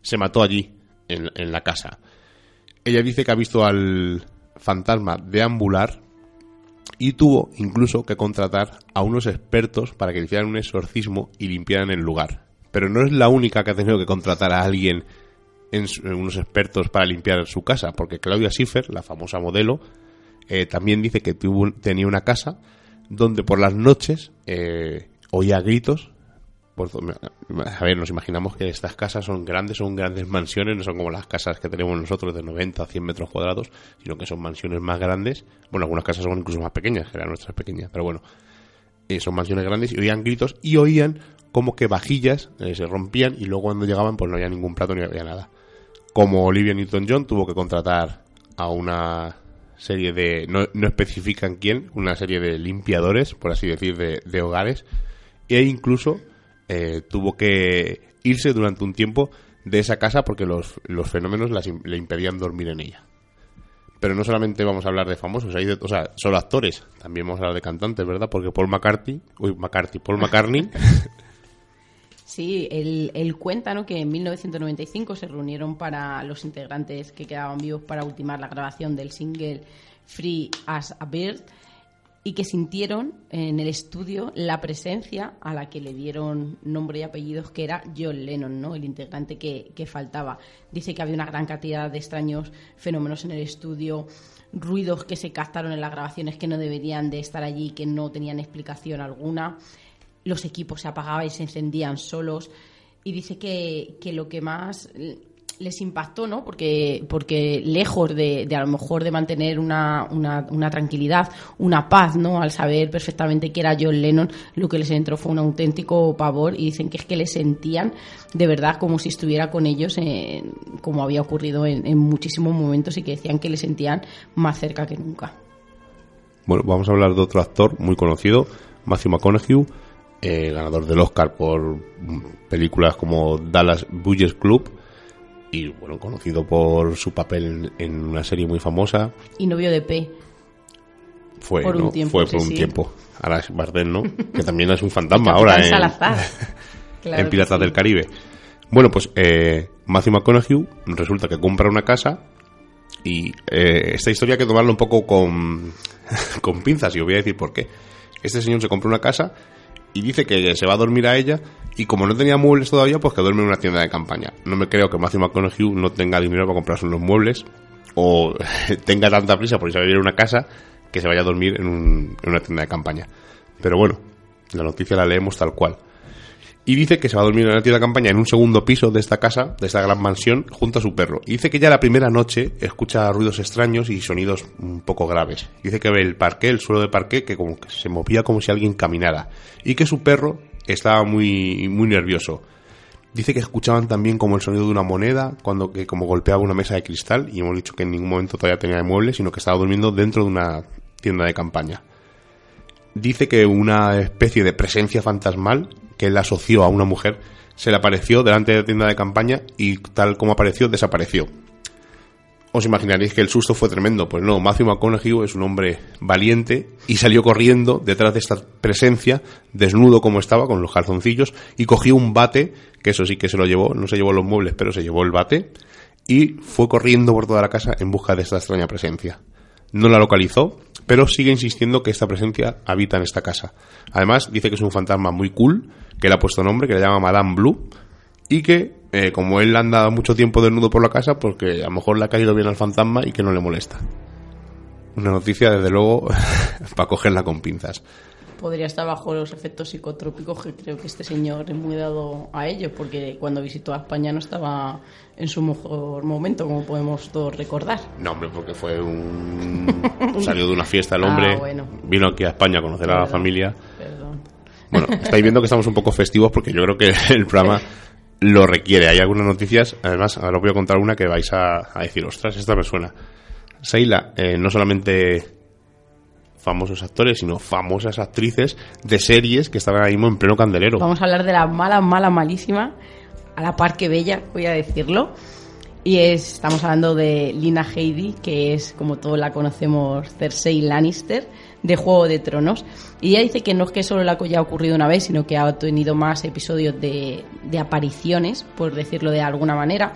Se mató allí, en, en la casa. Ella dice que ha visto al fantasma deambular y tuvo incluso que contratar a unos expertos para que hicieran un exorcismo y limpiaran el lugar. Pero no es la única que ha tenido que contratar a alguien en, unos expertos para limpiar su casa, porque Claudia Schiffer, la famosa modelo, eh, también dice que tuvo, tenía una casa donde por las noches eh, oía gritos. Por a ver, nos imaginamos que estas casas son grandes, son grandes mansiones, no son como las casas que tenemos nosotros de 90 a 100 metros cuadrados, sino que son mansiones más grandes. Bueno, algunas casas son incluso más pequeñas, que la nuestra es pequeña, pero bueno, eh, son mansiones grandes y oían gritos y oían como que vajillas eh, se rompían y luego cuando llegaban pues no había ningún plato ni había nada. Como Olivia Newton-John tuvo que contratar a una serie de, no, no especifican quién, una serie de limpiadores, por así decir, de, de hogares, e incluso eh, tuvo que irse durante un tiempo de esa casa porque los, los fenómenos las le impedían dormir en ella. Pero no solamente vamos a hablar de famosos, hay de, o sea, solo actores, también vamos a hablar de cantantes, ¿verdad? Porque Paul McCartney, uy, McCartney, Paul McCartney, Sí, él, él cuenta ¿no? que en 1995 se reunieron para los integrantes que quedaban vivos para ultimar la grabación del single Free as a Bird y que sintieron en el estudio la presencia a la que le dieron nombre y apellidos, que era John Lennon, ¿no? el integrante que, que faltaba. Dice que había una gran cantidad de extraños fenómenos en el estudio, ruidos que se captaron en las grabaciones que no deberían de estar allí, que no tenían explicación alguna los equipos se apagaban y se encendían solos. Y dice que, que lo que más les impactó, ¿no? Porque, porque lejos de, de a lo mejor de mantener una, una, una tranquilidad, una paz, ¿no? Al saber perfectamente que era John Lennon, lo que les entró fue un auténtico pavor y dicen que es que le sentían de verdad como si estuviera con ellos, en- como había ocurrido en, en muchísimos momentos y que decían que le sentían más cerca que nunca. Bueno, vamos a hablar de otro actor muy conocido, Matthew McConaughey. eh, ganador del Oscar por películas como Dallas Buyers Club y bueno, conocido por su papel en, una serie muy famosa. Y novio de P. Fue, Por un tiempo, Fue sí, por un sí. tiempo. Ahora es Bardem, ¿no? que también es un fantasma ahora en, Salazar. Claro en Piratas sí. del Caribe. Bueno, pues eh, Matthew McConaughey resulta que compra una casa y eh, esta historia hay que tomarla un poco con, con pinzas y os voy a decir por qué. Este señor se compra una casa y dice que se va a dormir a ella y como no tenía muebles todavía, pues que duerme en una tienda de campaña. No me creo que Matthew McConaughey no tenga dinero para comprarse unos muebles o tenga tanta prisa por irse a vivir en una casa que se vaya a dormir en, un- en una tienda de campaña. Pero bueno, la noticia la leemos tal cual. Y dice que se va a dormir en la tienda de campaña en un segundo piso de esta casa, de esta gran mansión, junto a su perro. Y dice que ya la primera noche escucha ruidos extraños y sonidos un poco graves. Dice que ve el parqué, el suelo de parqué, que como que se movía como si alguien caminara. Y que su perro estaba muy, muy nervioso. Dice que escuchaban también como el sonido de una moneda, cuando que como golpeaba una mesa de cristal, y hemos dicho que en ningún momento todavía tenía muebles, sino que estaba durmiendo dentro de una tienda de campaña dice que una especie de presencia fantasmal que él asoció a una mujer se le apareció delante de la tienda de campaña y tal como apareció desapareció. Os imaginaréis que el susto fue tremendo. Pues no, Matthew McConaughey es un hombre valiente y salió corriendo detrás de esta presencia, desnudo como estaba, con los calzoncillos, y cogió un bate, que eso sí que se lo llevó, no se llevó los muebles, pero se llevó el bate, y fue corriendo por toda la casa en busca de esta extraña presencia. No la localizó, pero sigue insistiendo que esta presencia habita en esta casa. Además, dice que es un fantasma muy cool, que le ha puesto nombre, que le llama Madame Blue, y que, eh, como él anda mucho tiempo desnudo por la casa, porque a lo mejor le ha caído bien al fantasma y que no le molesta. Una noticia, desde luego, para cogerla con pinzas. Podría estar bajo los efectos psicotrópicos, que creo que este señor es muy dado a ello, porque cuando visitó a España no estaba en su mejor momento, como podemos todos recordar. No, hombre, porque fue un... Salió de una fiesta el hombre, Ah, bueno. vino aquí a España a conocer a la familia. Perdón. Bueno, estáis viendo que estamos un poco festivos porque yo creo que el programa lo requiere. Hay algunas noticias, además, ahora os voy a contar una que vais a, a decir, ostras, esta me suena. Seila, eh, no solamente famosos actores, sino famosas actrices de series que estaban ahí mismo en pleno candelero. Vamos a hablar de la mala, mala, malísima, a la par que bella, voy a decirlo. Y es, estamos hablando de Lina Headey, que es, como todos la conocemos, Cersei Lannister, de Juego de Tronos. Y ella dice que no es que solo la haya ocurrido una vez, sino que ha tenido más episodios de, apariciones, por decirlo de alguna manera.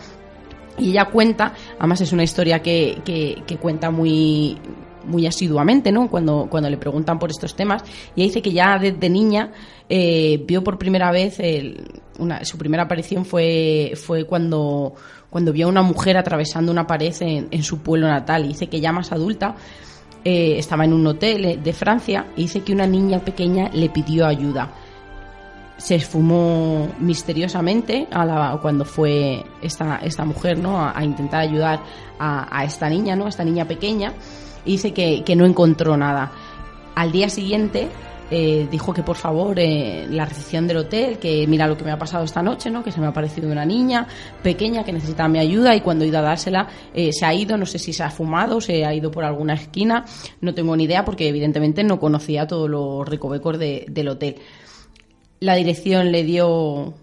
Y ella cuenta, además es una historia que, que, que cuenta muy muy asiduamente, ¿no? Cuando, cuando le preguntan por estos temas. Y ella dice que ya desde niña eh, vio por primera vez, el- una, su primera aparición fue, fue cuando, cuando vio a una mujer atravesando una pared en, en su pueblo natal. Y dice que ya más adulta eh, estaba en un hotel eh, de Francia y dice que una niña pequeña le pidió ayuda se esfumó misteriosamente a la- cuando fue esta, esta mujer ¿no? a, a intentar ayudar a, a esta niña, ¿no? a esta niña pequeña, y dice que, que no encontró nada. Al día siguiente eh, dijo que por favor eh, la recepción del hotel, que mira lo que me ha pasado esta noche, ¿no? que se me ha aparecido una niña pequeña que necesita mi ayuda y cuando he ido a dársela eh, se ha ido, no sé si se ha fumado, se ha ido por alguna esquina, no tengo ni idea porque evidentemente no conocía todos los recovecos de- del hotel. La dirección le dio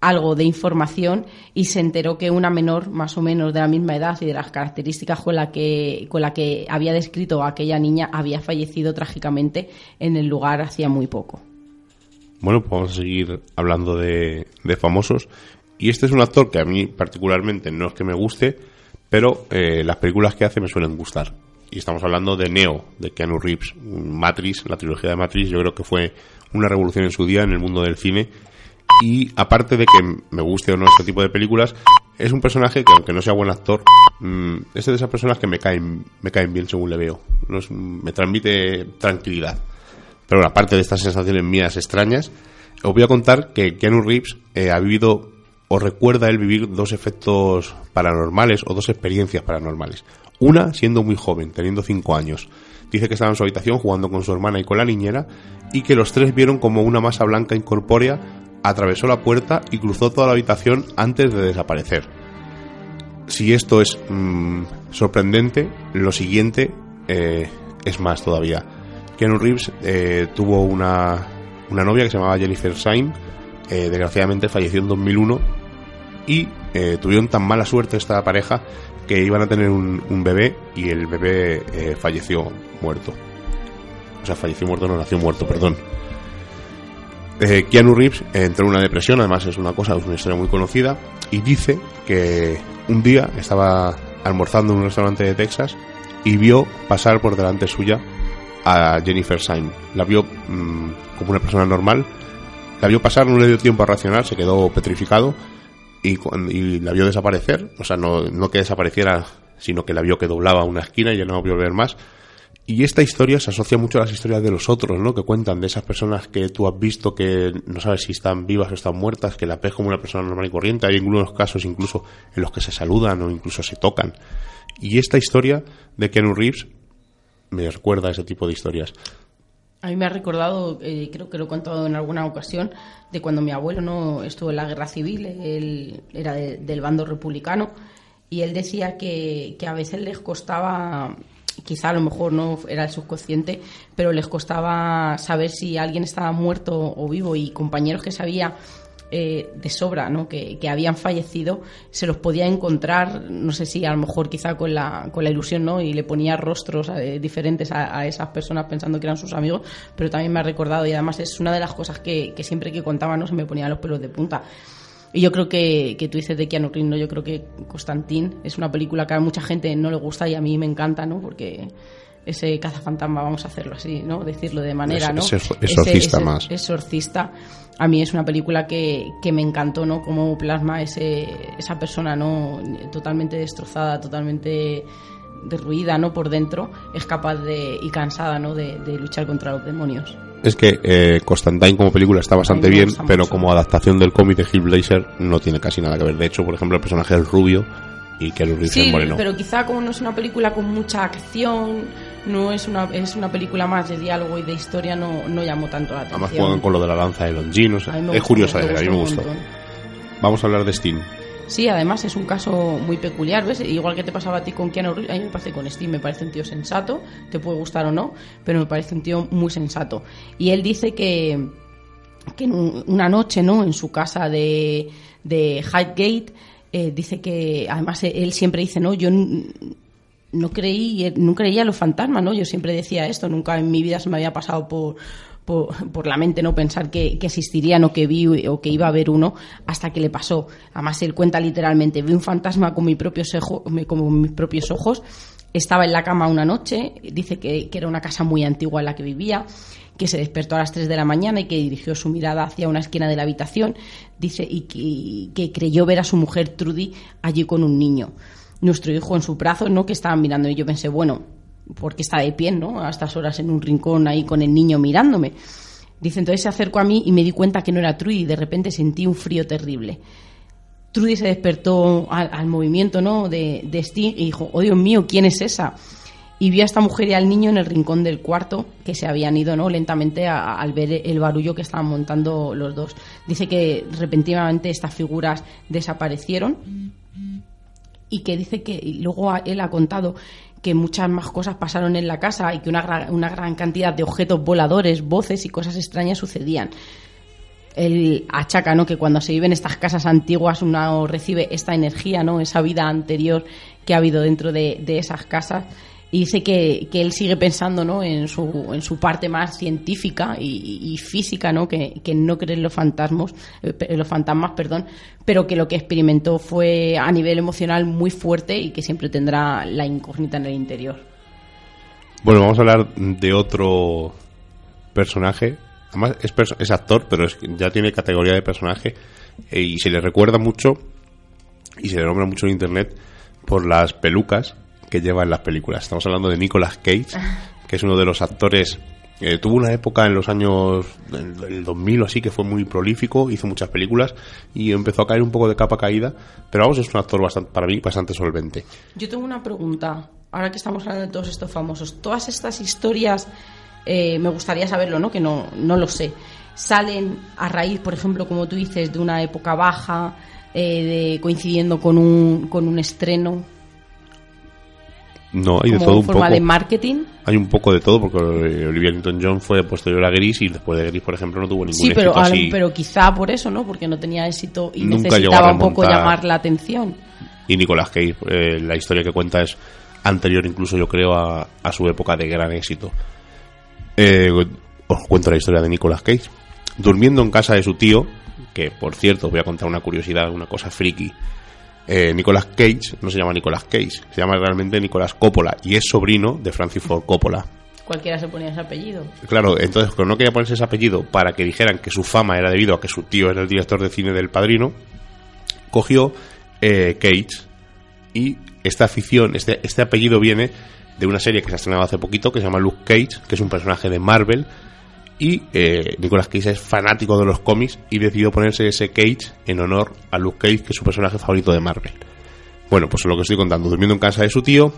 algo de información y se enteró que una menor más o menos de la misma edad y de las características con la que con la que había descrito a aquella niña había fallecido trágicamente en el lugar hacía muy poco. Bueno, pues vamos a seguir hablando de, de famosos. Y este es un actor que a mí particularmente no es que me guste, pero eh, las películas que hace me suelen gustar. Y estamos hablando de Neo, de Keanu Reeves. Matrix, la trilogía de Matrix, yo creo que fue una revolución en su día en el mundo del cine. Y aparte de que me guste o no este tipo de películas, es un personaje que aunque no sea buen actor, mm, es de esas personas que me caen, me caen bien según le veo. Me transmite tranquilidad. Pero aparte de estas sensaciones mías extrañas, os voy a contar que Keanu Reeves eh, ha vivido o recuerda él vivir dos efectos paranormales o dos experiencias paranormales. Una siendo muy joven, teniendo 5 años. Dice que estaba en su habitación jugando con su hermana y con la niñera y que los tres vieron como una masa blanca incorpórea atravesó la puerta y cruzó toda la habitación antes de desaparecer. Si esto es mm, sorprendente, lo siguiente eh, es más todavía. Keanu Reeves eh, tuvo una, una novia que se llamaba Jennifer Syme, eh, desgraciadamente falleció en 2001 y eh, tuvieron tan mala suerte esta pareja que iban a tener un, un bebé y el bebé falleció muerto. O sea, falleció muerto, no nació muerto, perdón. Eh, Keanu Reeves entró en una depresión, además es una cosa, es una historia muy conocida, y dice que un día estaba almorzando en un restaurante de Texas y vio pasar por delante suya a Jennifer Syme. La vio mm, como una persona normal, la vio pasar, no le dio tiempo a reaccionar, se quedó petrificado y, la vio desaparecer, o sea, no, no que desapareciera, sino que la vio que doblaba una esquina y ya no vio ver más. Y esta historia se asocia mucho a las historias de los otros, ¿no? Que cuentan de esas personas que tú has visto que no sabes si están vivas o están muertas, que la ves como una persona normal y corriente. Hay algunos casos incluso en los que se saludan o incluso se tocan. Y esta historia de Keanu Reeves me recuerda a ese tipo de historias. A mí me ha recordado, eh, creo que lo he contado en alguna ocasión, de cuando mi abuelo no estuvo en la guerra civil, él era de- del bando republicano, y él decía que, que a veces les costaba, quizá a lo mejor no era el subconsciente, pero les costaba saber si alguien estaba muerto o vivo, y compañeros que sabía eh, de sobra, ¿no? Que, que habían fallecido, se los podía encontrar, no sé si a lo mejor quizá con la, con la ilusión, ¿no? Y le ponía rostros eh, diferentes a, a esas personas pensando que eran sus amigos, pero también me ha recordado y además es una de las cosas que, que siempre que contaba, ¿no? Se me ponían los pelos de punta. Y yo creo que, que tú dices de Keanu Reeves, ¿no? Yo creo que Constantín es una película que a mucha gente no le gusta y a mí me encanta, ¿no? Porque ese cazafantasma, vamos a hacerlo así, ¿no? Decirlo de manera, ¿no? es exorcista Ese- ese- más. Exorcista. A mí es una película que, que me encantó, ¿no? Cómo plasma ese, esa persona, ¿no? Totalmente destrozada, totalmente derruida, ¿no? Por dentro, es capaz de, y cansada, ¿no? De, de luchar contra los demonios. Es que eh, Constantine como película está bastante bien, pero como adaptación del cómic de Hill Blazer no tiene casi nada que ver. De hecho, por ejemplo, el personaje del rubio y Keanu Reeves Sí, es moreno. pero quizá como no es una película con mucha acción, no es una, es una película más de diálogo y de historia, no, no llamó tanto la atención. Además juegan con lo de la lanza de Longinos. A mí me Es curiosa a mí me gustó. Vamos a hablar de Steam. Sí, además es un caso muy peculiar, ¿ves? Igual que te pasaba a ti con Keanu Reeves, a mí me parece con Steve, me parece un tío sensato, te puede gustar o no, pero me parece un tío muy sensato. Y él dice que, que una noche, ¿no? En su casa de, de Highgate, eh, dice que, además él siempre dice, no, yo no creí, no creía los fantasmas, ¿no? Yo siempre decía esto, nunca en mi vida se me había pasado por, por, la mente no pensar que, que existirían o que vi o que iba a haber uno hasta que le pasó. Además él cuenta literalmente, vi un fantasma con ejo- con mis propios ojos, estaba en la cama una noche, dice que, que era una casa muy antigua en la que vivía, que se despertó a las 3 de la mañana y que dirigió su mirada hacia una esquina de la habitación, dice, y que, que creyó ver a su mujer Trudy allí con un niño. Nuestro hijo en sus brazos, ¿no? Que estaban mirando. Y yo pensé, bueno, porque está de pie, ¿no? A estas horas en un rincón ahí con el niño mirándome. Dice, entonces se acercó a mí y me di cuenta que no era Trudy y de repente sentí un frío terrible. Trudy se despertó al, movimiento, ¿no? De, de y dijo, oh Dios mío, ¿quién es esa? Y vio a esta mujer y al niño en el rincón del cuarto que se habían ido, ¿no? Lentamente al ver el barullo que estaban montando los dos. Dice que repentinamente estas figuras desaparecieron y que dice que luego él ha contado que muchas más cosas pasaron en la casa y que una, gra- una gran cantidad de objetos voladores, voces y cosas extrañas sucedían. Él achaca ¿no? que cuando se vive en estas casas antiguas uno recibe esta energía, ¿no? esa vida anterior que ha habido dentro de, de esas casas. Y dice que, que él sigue pensando ¿no? en, su, en su parte más científica y, física, ¿no? Que, que no cree en los fantasmas, eh, los fantasmas, perdón, pero que lo que experimentó fue a nivel emocional muy fuerte y que siempre tendrá la incógnita en el interior. Bueno, vamos a hablar de otro personaje. Además, es, perso- es actor, pero es ya tiene categoría de personaje. eh, y se le recuerda mucho y se le nombra mucho en internet por las pelucas lleva en las películas. Estamos hablando de Nicolas Cage, que es uno de los actores. eh, tuvo una época en los años del del 2000 o así que fue muy prolífico, hizo muchas películas y empezó a caer un poco de capa caída. Pero vamos, es un actor bastante, para mí bastante solvente. Yo tengo una pregunta. Ahora que estamos hablando de todos estos famosos, todas estas historias, eh, me gustaría saberlo, ¿no? Que no, no lo sé. Salen a raíz, por ejemplo, como tú dices, de una época baja, eh, de, coincidiendo con un, con un estreno. No, hay de todo un forma poco. de marketing. Hay un poco de todo, porque Olivia Newton-John fue posterior a Gris y después de Gris, por ejemplo, no tuvo ningún Sí, pero, éxito así. pero quizá por eso, ¿no? Porque no tenía éxito y Nunca necesitaba un poco llamar la atención. Y Nicolas Cage, eh, la historia que cuenta es anterior incluso, yo creo, a, a su época de gran éxito. Eh, os cuento la historia de Nicolas Cage. Durmiendo en casa de su tío, que por cierto, os voy a contar una curiosidad, una cosa friki. Eh, Nicolas Cage no se llama Nicolas Cage, se llama realmente Nicolas Coppola y es sobrino de Francis Ford Coppola. Cualquiera se ponía ese apellido. Claro, entonces, como no quería ponerse ese apellido para que dijeran que su fama era debido a que su tío era el director de cine del padrino, cogió eh, Cage y esta afición, este, este apellido viene de una serie que se ha estrenado hace poquito que se llama Luke Cage, que es un personaje de Marvel. Y eh, Nicolas Cage es fanático de los cómics y decidió ponerse ese Cage en honor a Luke Cage, que es su personaje favorito de Marvel. Bueno, pues lo que estoy contando, durmiendo en casa de su tío,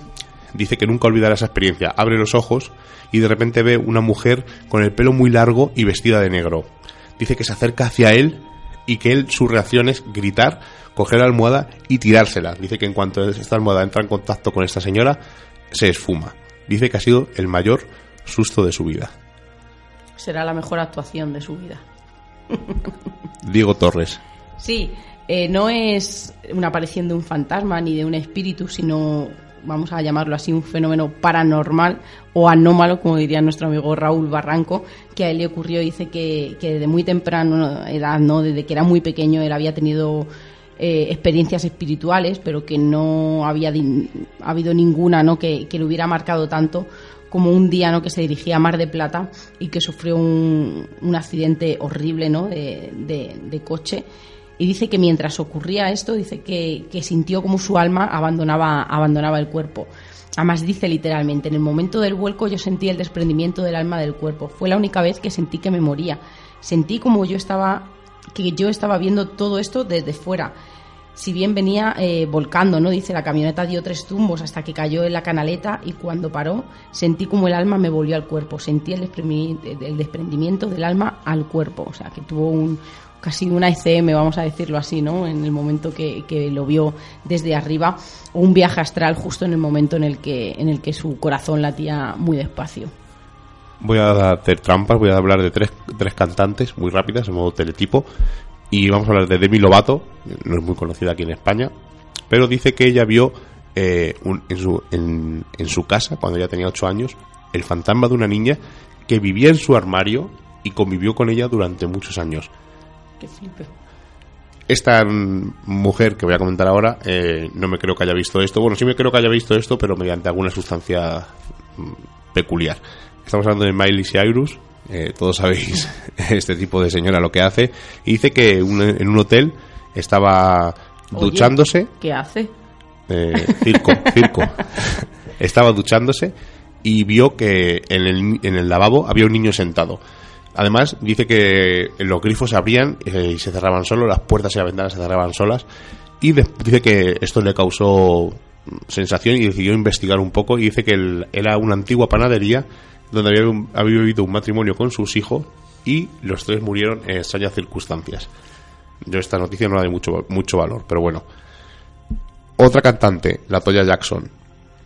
dice que nunca olvidará esa experiencia. Abre los ojos y de repente ve una mujer con el pelo muy largo y vestida de negro. Dice que se acerca hacia él y que él su reacción es gritar, coger la almohada y tirársela. Dice que en cuanto esta almohada entra en contacto con esta señora, se esfuma. Dice que ha sido el mayor susto de su vida. Será la mejor actuación de su vida. Diego Torres. Sí, eh, no es una aparición de un fantasma ni de un espíritu, sino, vamos a llamarlo así, un fenómeno paranormal o anómalo, como diría nuestro amigo Raúl Barranco, que a él le ocurrió, dice que, que desde muy temprana edad, ¿no? desde que era muy pequeño, él había tenido eh, experiencias espirituales, pero que no había habido ninguna ¿no? que, que le hubiera marcado tanto como un día ¿no? que se dirigía a Mar de Plata y que sufrió un, un accidente horrible ¿no? de, de- de coche. Y dice que mientras ocurría esto, dice que, que sintió como su alma abandonaba, abandonaba el cuerpo. Además dice literalmente, en el momento del vuelco yo sentí el desprendimiento del alma del cuerpo. Fue la única vez que sentí que me moría. Sentí como yo estaba, que yo estaba viendo todo esto desde fuera si bien venía eh, volcando, ¿no? Dice, la camioneta dio tres tumbos hasta que cayó en la canaleta y cuando paró sentí como el alma me volvió al cuerpo, sentí el, desprendimiento, el desprendimiento del alma al cuerpo, o sea, que tuvo un casi una ECM, vamos a decirlo así, ¿no? En el momento que, que lo vio desde arriba, o un viaje astral justo en el momento en el que, en el que su corazón latía muy despacio. Voy a hacer trampas, voy a hablar de tres, tres cantantes muy rápidas, en modo teletipo. Y vamos a hablar de Demi Lovato, no es muy conocida aquí en España, pero dice que ella vio eh, un- en, su, en, en su casa, cuando ella tenía 8 años, el fantasma de una niña que vivía en su armario y convivió con ella durante muchos años. Qué flipe. Esta mujer que voy a comentar ahora, eh, no me creo que haya visto esto. Bueno, sí me creo que haya visto esto, pero mediante alguna sustancia mm, peculiar. Estamos hablando de Miley Cyrus. Eh, todos sabéis este tipo de señora lo que hace. Y dice que un- en un hotel estaba Oye, duchándose. ¿Qué hace? eh, circo, circo. Estaba duchándose y vio que en el, en el lavabo había un niño sentado. Además, dice que los grifos se abrían eh, y se cerraban solos, las puertas y las ventanas se cerraban solas. Y de- dice que esto le causó mm, sensación y decidió investigar un poco. Y dice que el- era una antigua panadería donde había, vivido un matrimonio con sus hijos y los tres murieron en extrañas circunstancias. Yo esta noticia no la doy mucho, mucho valor, pero bueno. Otra cantante, la Toya Jackson,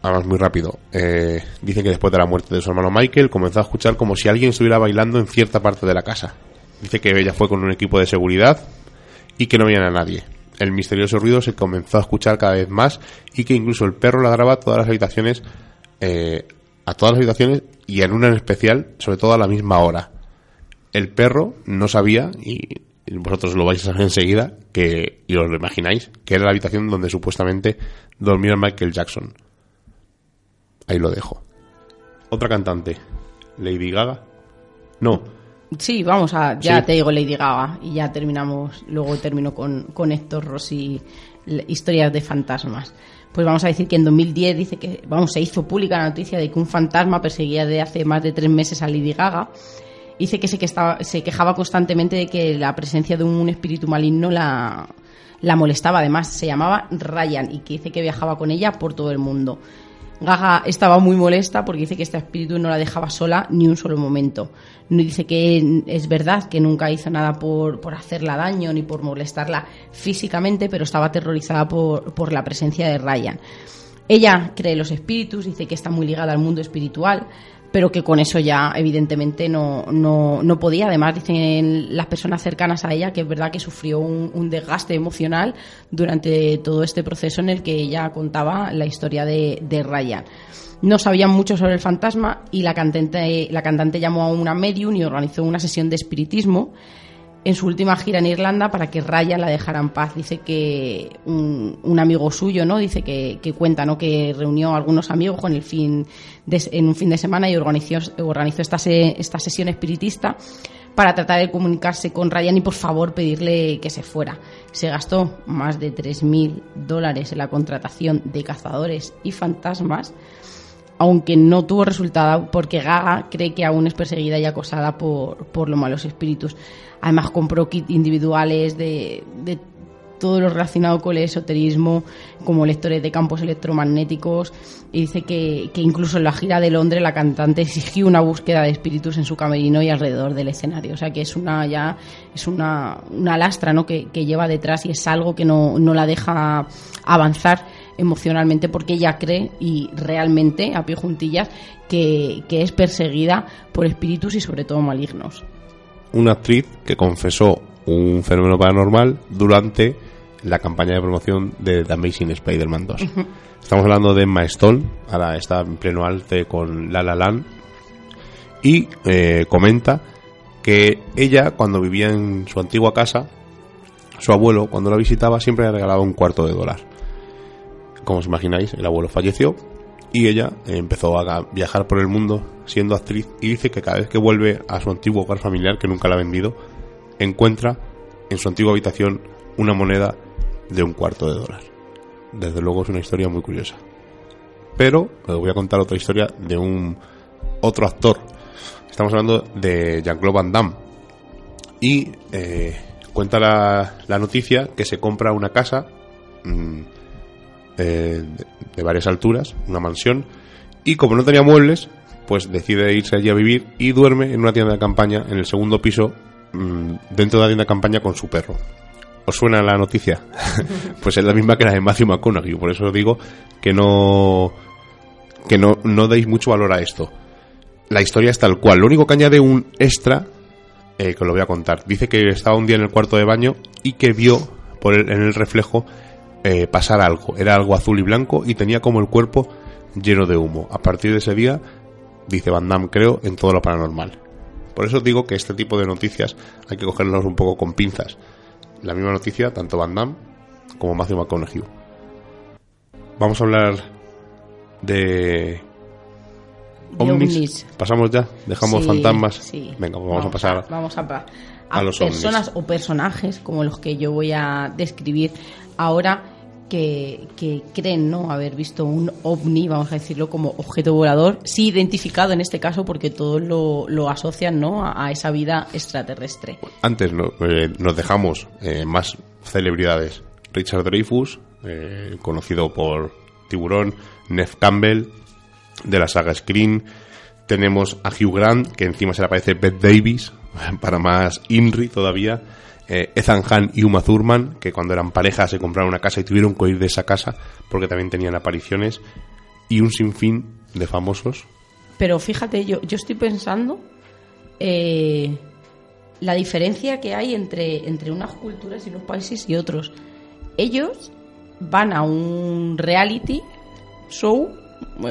además muy rápido, eh, dice que después de la muerte de su hermano Michael comenzó a escuchar como si alguien estuviera bailando en cierta parte de la casa. Dice que ella fue con un equipo de seguridad y que no veían a nadie. El misterioso ruido se comenzó a escuchar cada vez más y que incluso el perro ladraba todas las habitaciones, eh, a todas las habitaciones y en una en especial, sobre todo a la misma hora. El perro no sabía, y vosotros lo vais a saber enseguida, que, y os lo imagináis, que era la habitación donde supuestamente dormía Michael Jackson. Ahí lo dejo. Otra cantante, Lady Gaga. No, Sí, vamos a, ya Sí. te digo Lady Gaga y ya terminamos, luego termino con, con Héctor Rossi, historias de fantasmas. Pues vamos a decir que en 2010 dice que, vamos, se hizo pública la noticia de que un fantasma perseguía de hace más de tres meses a Lady Gaga. Dice que se, que estaba, se quejaba constantemente de que la presencia de un espíritu maligno la, la molestaba. Además, se llamaba Ryan y que dice que viajaba con ella por todo el mundo. Gaga estaba muy molesta porque dice que este espíritu no la dejaba sola ni un solo momento. No dice que es verdad que nunca hizo nada por, por hacerla daño ni por molestarla físicamente, pero estaba aterrorizada por, por la presencia de Ryan. Ella cree los espíritus, dice que está muy ligada al mundo espiritual, pero que con eso ya evidentemente no, no, no, podía. Además, dicen las personas cercanas a ella que es verdad que sufrió un, desgaste emocional durante todo este proceso en el que ella contaba la historia de, de Ryan. No sabían mucho sobre el fantasma y la cantante, la cantante llamó a una medium y organizó una sesión de espiritismo en su última gira en Irlanda para que Ryan la dejara en paz. Dice que un, amigo suyo, ¿no? Dice que, que, cuenta, ¿no? Que reunió a algunos amigos con el fin de, en un fin de semana y organizó, organizó esta, se, esta sesión espiritista para tratar de comunicarse con Ryan y por favor pedirle que se fuera. Se gastó más de 3.000 dólares en la contratación de cazadores y fantasmas aunque no tuvo resultado porque Gaga cree que aún es perseguida y acosada por, por los malos espíritus. Además compró kits individuales de, de todo lo relacionado con el esoterismo, como lectores de campos electromagnéticos, y dice que, que, incluso en la gira de Londres la cantante exigió una búsqueda de espíritus en su camerino y alrededor del escenario. O sea que es una ya es una, una lastra ¿no? que, que lleva detrás y es algo que no, no la deja avanzar emocionalmente porque ella cree y realmente, a pie juntillas, que, que es perseguida por espíritus y sobre todo malignos. Una actriz que confesó un fenómeno paranormal durante la campaña de promoción de The Amazing Spider-Man 2. Estamos hablando de Emma Stone, ahora está en pleno alte con La La Land, y eh, comenta que ella, cuando vivía en su antigua casa, su abuelo, cuando la visitaba, siempre le regalaba un cuarto de dólar. Como os imagináis, el abuelo falleció y ella empezó a viajar por el mundo siendo actriz y dice que cada vez que vuelve a su antiguo hogar familiar, que nunca la ha vendido, encuentra en su antigua habitación una moneda de un cuarto de dólar. Desde luego es una historia muy curiosa. Pero os voy a contar otra historia de un otro actor. Estamos hablando de Jean-Claude Van Damme. Y eh, cuenta la, noticia que se compra una casa mmm, eh, de, varias alturas, una mansión, y como no tenía muebles, pues decide irse allí a vivir y duerme en una tienda de campaña en el segundo piso mmm, dentro de la tienda de campaña con su perro. ¿Os suena la noticia? pues es la misma que la de Matthew McConaughey, por eso digo que no que no, no deis mucho valor a esto. La historia es tal cual, lo único que añade un extra eh, que os lo voy a contar. Dice que estaba un día en el cuarto de baño y que vio por el, en el reflejo eh, pasar algo. Era algo azul y blanco y tenía como el cuerpo lleno de humo. A partir de ese día, dice Van Damme, creo, en todo lo paranormal. Por eso digo que este tipo de noticias hay que cogerlas un poco con pinzas. La misma noticia, tanto Van Damme como Matthew McConaughey. Vamos a hablar de ovnis. Pasamos ya, dejamos sí, fantasmas. Sí. Venga, pues vamos, vamos, a pasar a, vamos a, a, a los personas ovnis. o personajes como los que yo voy a describir ahora que, creen no haber visto un ovni, vamos a decirlo, como objeto volador, sí identificado en este caso porque todos lo, lo asocian ¿no? a, a, esa vida extraterrestre. Antes no, eh, nos dejamos eh, más celebridades. Richard Dreyfus, eh, conocido por Tiburón, Neff Campbell, de la saga Screen. Tenemos a Hugh Grant, que encima se le aparece Beth Davis, para más Inri todavía eh, Ethan Hunt y Uma Thurman, que cuando eran pareja se compraron una casa y tuvieron que huir de esa casa porque también tenían apariciones, y un sinfín de famosos. Pero fíjate, yo, yo estoy pensando eh, la diferencia que hay entre, entre unas culturas y unos países y otros. Ellos van a un reality show,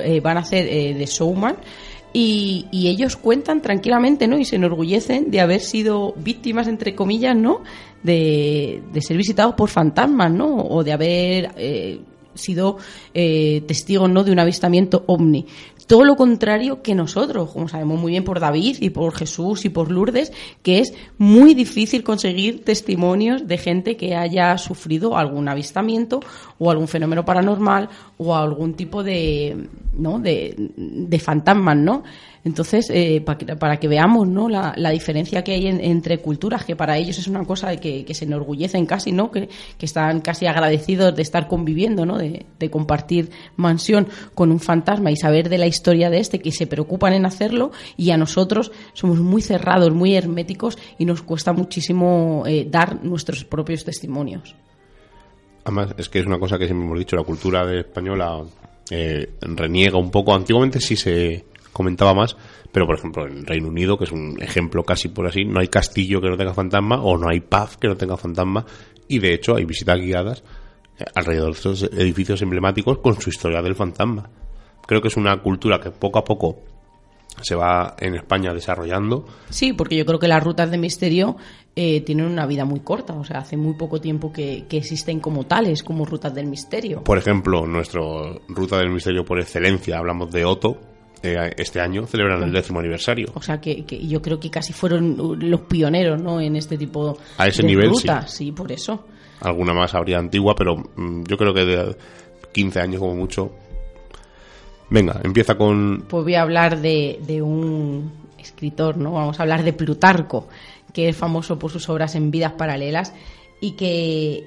eh, van a hacer eh, de showman, y, y, ellos cuentan tranquilamente, ¿no? Y se enorgullecen de haber sido víctimas, entre comillas, ¿no? De, de ser visitados por fantasmas, ¿no? O de haber eh, sido eh, ¿no? De un avistamiento ovni. Todo lo contrario que nosotros, como sabemos muy bien por David y por Jesús y por Lourdes, que es muy difícil conseguir testimonios de gente que haya sufrido algún avistamiento o algún fenómeno paranormal o algún tipo de, ¿no? de, de fantasmas, ¿no? Entonces, eh, para, que, para, que, veamos ¿no? la, la diferencia que hay en, entre culturas, que para ellos es una cosa que, que se enorgullecen casi, ¿no? Que, que, están casi agradecidos de estar conviviendo, ¿no? De, de, compartir mansión con un fantasma y saber de la historia de este, que se preocupan en hacerlo, y a nosotros somos muy cerrados, muy herméticos y nos cuesta muchísimo eh, dar nuestros propios testimonios. Además, es que es una cosa que siempre hemos dicho, la cultura española eh, reniega un poco. Antiguamente sí se comentaba más, pero por ejemplo en Reino Unido, que es un ejemplo casi por así, no hay castillo que no tenga fantasma o no hay pub que no tenga fantasma y de hecho hay visitas guiadas eh, alrededor de estos edificios emblemáticos con su historia del fantasma. Creo que es una cultura que poco a poco se va en España desarrollando. Sí, porque yo creo que las rutas de misterio eh, tienen una vida muy corta, o sea, hace muy poco tiempo que, que existen como tales, como rutas del misterio. Por ejemplo, nuestra ruta del misterio por excelencia, hablamos de Otto, eh, este año celebran el décimo aniversario. O sea, que, que yo creo que casi fueron los pioneros, ¿no? En este tipo A ese de nivel, rutas, sí. por eso. Alguna más habría antigua, pero mm, yo creo que de 15 años como mucho. Venga, empieza con... Pues voy a hablar de, de un escritor, ¿no? Vamos a hablar de Plutarco, que es famoso por sus obras en vidas paralelas y que,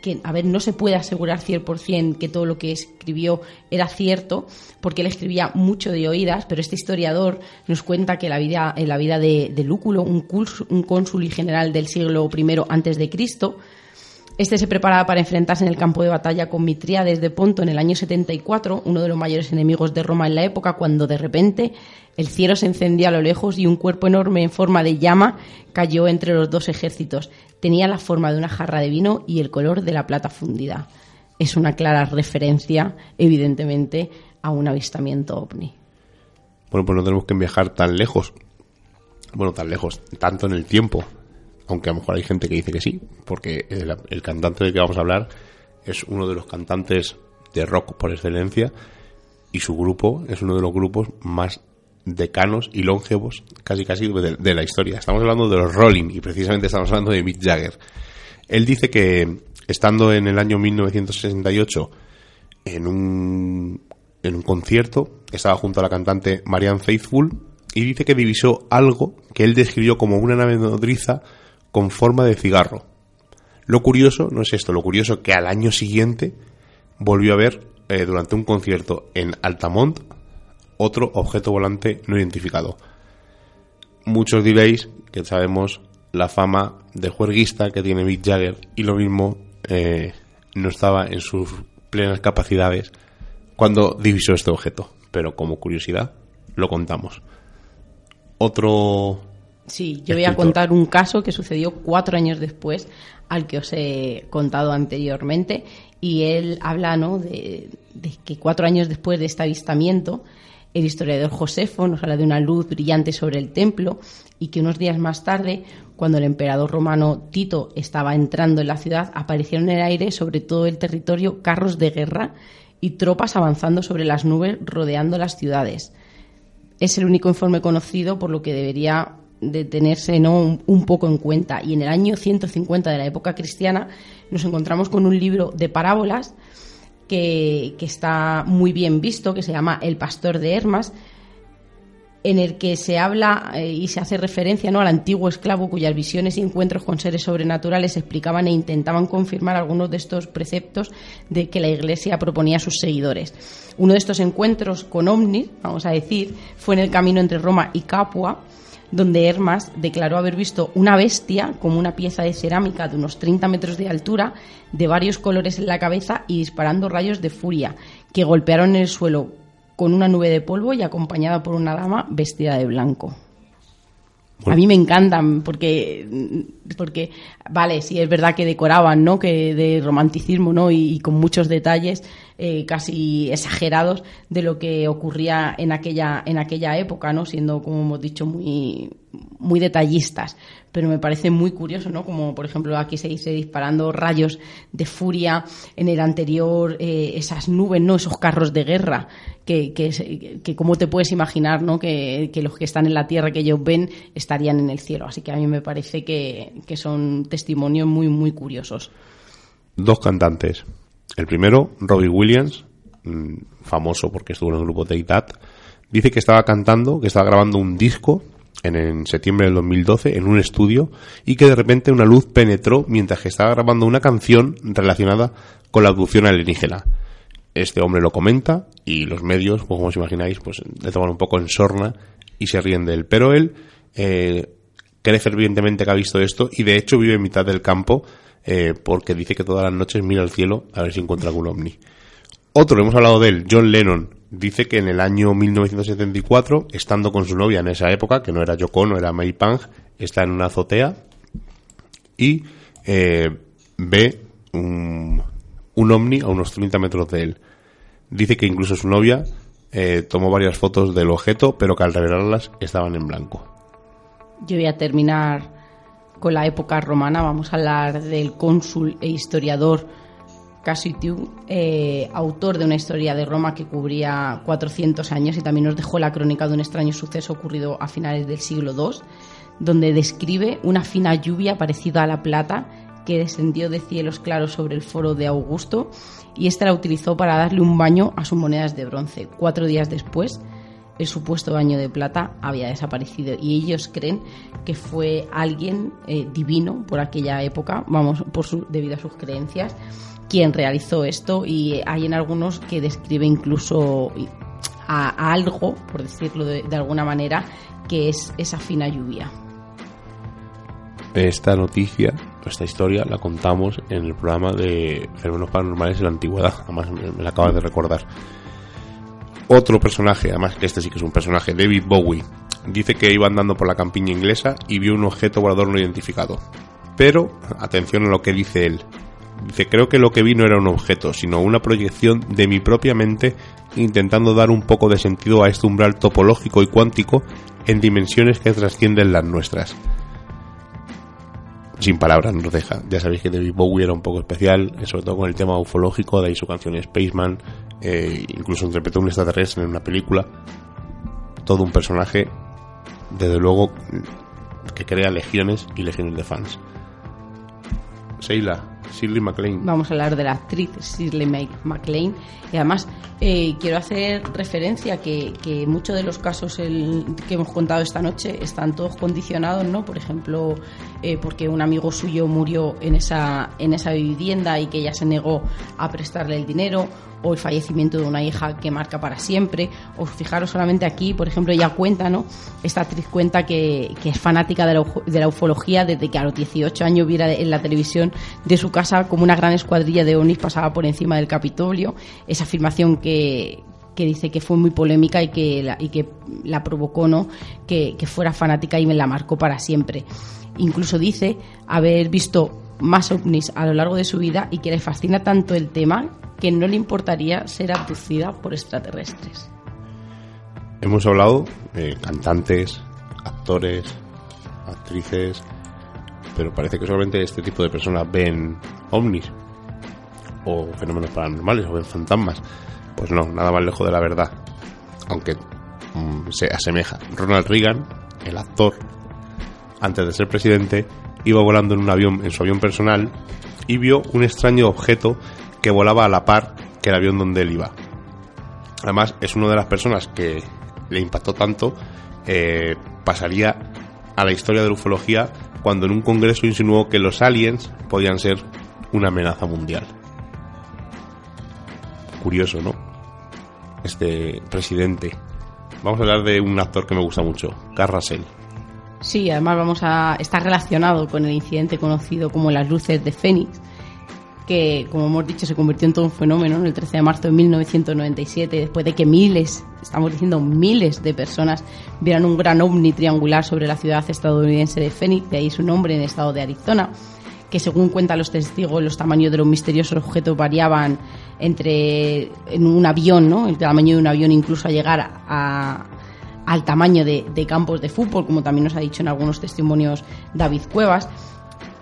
que, a ver, no se puede asegurar 100% que todo lo que escribió era cierto, porque él escribía mucho de oídas, pero este historiador nos cuenta que la vida, en la vida de, Lúculo, un, cónsul y general del siglo I antes de Cristo, este se preparaba para enfrentarse en el campo de batalla con Mitríades de Ponto en el año 74, uno de los mayores enemigos de Roma en la época, cuando de repente el cielo se encendía a lo lejos y un cuerpo enorme en forma de llama cayó entre los dos ejércitos. Tenía la forma de una jarra de vino y el color de la plata fundida. Es una clara referencia, evidentemente, a un avistamiento ovni. Bueno, pues no tenemos que viajar tan lejos. Bueno, tan lejos, tanto en el tiempo. Aunque a lo mejor hay gente que dice que sí, porque el, el cantante del que vamos a hablar es uno de los cantantes de rock por excelencia y su grupo es uno de los grupos más decanos y longevos casi casi de, la historia. Estamos hablando de los Rolling y precisamente estamos hablando de Mick Jagger. Él dice que estando en el año 1968 en un, en un concierto, estaba junto a la cantante Marianne Faithfull y dice que divisó algo que él describió como una nave nodriza con forma de cigarro. Lo curioso no es esto, lo curioso que al año siguiente volvió a ver eh, durante un concierto en Altamont otro objeto volante no identificado. Muchos diréis que sabemos la fama de juerguista que tiene Mick Jagger y lo mismo eh, no estaba en sus plenas capacidades cuando divisó este objeto, pero como curiosidad lo contamos. Otro Sí, yo voy a contar un caso que sucedió cuatro años después al que os he contado anteriormente y él habla ¿no? de, de que cuatro años después de este avistamiento el historiador Josefo nos habla de una luz brillante sobre el templo y que unos días más tarde, cuando el emperador romano Tito estaba entrando en la ciudad, aparecieron en el aire sobre todo el territorio carros de guerra y tropas avanzando sobre las nubes rodeando las ciudades es el único informe conocido, por lo que debería de tenerse ¿no? un, un poco en cuenta. Y en el año 150 de la época cristiana nos encontramos con un libro de parábolas que, que está muy bien visto, que se llama El pastor de Hermas, en el que se habla eh, y se hace referencia ¿no? al antiguo esclavo cuyas visiones y encuentros con seres sobrenaturales explicaban e intentaban confirmar algunos de estos preceptos de que la Iglesia proponía a sus seguidores. Uno de estos encuentros con ovnis, vamos a decir, fue en el camino entre Roma y Capua, donde Hermas declaró haber visto una bestia como una pieza de cerámica de unos 30 metros de altura, de varios colores en la cabeza y disparando rayos de furia, que golpearon el suelo con una nube de polvo y acompañada por una dama vestida de blanco. A mí me encantan porque, porque, vale, sí es verdad que decoraban, ¿no? Que de romanticismo, ¿no? Y, y con muchos detalles eh, casi exagerados de lo que ocurría en aquella, en aquella época, ¿no? Siendo, como hemos dicho, muy, muy detallistas. Pero me parece muy curioso, ¿no? Como, por ejemplo, aquí se dice disparando rayos de furia, en el anterior eh, esas nubes, ¿no? Esos carros de guerra, que, que, que como te puedes imaginar, ¿no? Que, que los que están en la tierra que ellos ven estarían en el cielo. Así que a mí me parece que, que son testimonios muy, muy curiosos. dos cantantes. El primero, Robbie Williams, mm, famoso porque estuvo en el grupo That, dice que estaba cantando, que estaba grabando un disco en, septiembre del 2012 en un estudio y que de repente una luz penetró mientras que estaba grabando una canción relacionada con la abducción alienígena. Este hombre lo comenta y los medios, pues, como os imagináis, pues le toman un poco en sorna y se ríen de él. Pero él eh, cree fervientemente que ha visto esto y de hecho vive en mitad del campo eh, porque dice que todas las noches mira al cielo a ver si encuentra algún ovni. Otro, hemos hablado de él, John Lennon, dice que en el año 1974, estando con su novia en esa época, que no era Yoko no era May Pang, está en una azotea y eh, ve un, un ovni a unos 30 metros de él. Dice que incluso su novia eh, tomó varias fotos del objeto, pero que al revelarlas estaban en blanco. Yo voy a terminar con la época romana. Vamos a hablar del cónsul e historiador Cassitiu, eh, autor de una historia de Roma que cubría 400 años y también nos dejó la crónica de un extraño suceso ocurrido a finales del siglo II, donde describe una fina lluvia parecida a la plata que descendió de cielos claros sobre el foro de Augusto y ésta la utilizó para darle un baño a sus monedas de bronce. Cuatro días después, el supuesto baño de plata había desaparecido y ellos creen que fue alguien eh, divino por aquella época, vamos, debido a sus creencias, quien realizó esto y hay en algunos que describe incluso a, algo, por decirlo de, de alguna manera, que es esa fina lluvia. Esta noticia esta historia la contamos en el programa de fenómenos paranormales en la antigüedad. Además, me, la acabas de recordar. Otro personaje, además que este sí que es un personaje, David Bowie, dice que iba andando por la campiña inglesa y vio un objeto volador no identificado. Pero, atención a lo que dice él. Dice, creo que lo que vi no era un objeto, sino una proyección de mi propia mente intentando dar un poco de sentido a este umbral topológico y cuántico en dimensiones que trascienden las nuestras sin palabras nos deja. Ya sabéis que David Bowie era un poco especial, sobre todo con el tema ufológico, de ahí su canción Spaceman, eh, incluso interpretó un extraterrestre en una película. Todo un personaje, desde luego, que crea legiones y legiones de fans. Sheila, Shirley MacLaine. Vamos a hablar de la actriz Shirley MacLaine. Y además eh, quiero hacer referencia que, que muchos de los casos que hemos contado esta noche están todos condicionados, ¿no? Por ejemplo, eh, porque un amigo suyo murió en esa, en esa vivienda y que ella se negó a prestarle el dinero o el fallecimiento de una hija que marca para siempre, o fijaros solamente aquí, por ejemplo, ella cuenta, ¿no? Esta actriz cuenta que, es fanática de la, ufología desde que a los 18 años viera en la televisión de su casa como una gran escuadrilla de ovnis pasaba por encima del Capitolio, esa afirmación que, dice que fue muy polémica y que la, provocó, ¿no? Que fuera fanática y me la marcó para siempre. Incluso dice haber visto más ovnis a lo largo de su vida y que le fascina tanto el tema que no le importaría ser abducida por extraterrestres. Hemos hablado de cantantes, actores, actrices, pero parece que solamente este tipo de personas ven ovnis o fenómenos paranormales o ven fantasmas. Pues no, nada más lejos de la verdad. Aunque mm, se asemeja. Ronald Reagan, el actor, antes de ser presidente, iba volando en un avión, en su avión personal, y vio un extraño objeto que volaba a la par que el avión donde él iba. Además, es una de las personas que le impactó tanto, eh, pasaría a la historia de la ufología cuando en un congreso insinuó que los aliens podían ser una amenaza mundial. Curioso, ¿no? Este presidente. Vamos a hablar de un actor que me gusta mucho, Carl Russell. Sí, además vamos a estar relacionado con el incidente conocido como las luces de Fénix, que, como hemos dicho, se convirtió en todo un fenómeno en el 13 de marzo de 1997, después de que miles, estamos diciendo miles de personas, vieran un gran ovni triangular sobre la ciudad estadounidense de Phoenix, de ahí su nombre en el estado de Arizona, que según cuentan los testigos, los tamaños de los misteriosos objetos variaban entre en un avión, ¿no? El tamaño de un avión incluso a llegar a, al tamaño de, de campos de fútbol, como también nos ha dicho en algunos testimonios David Cuevas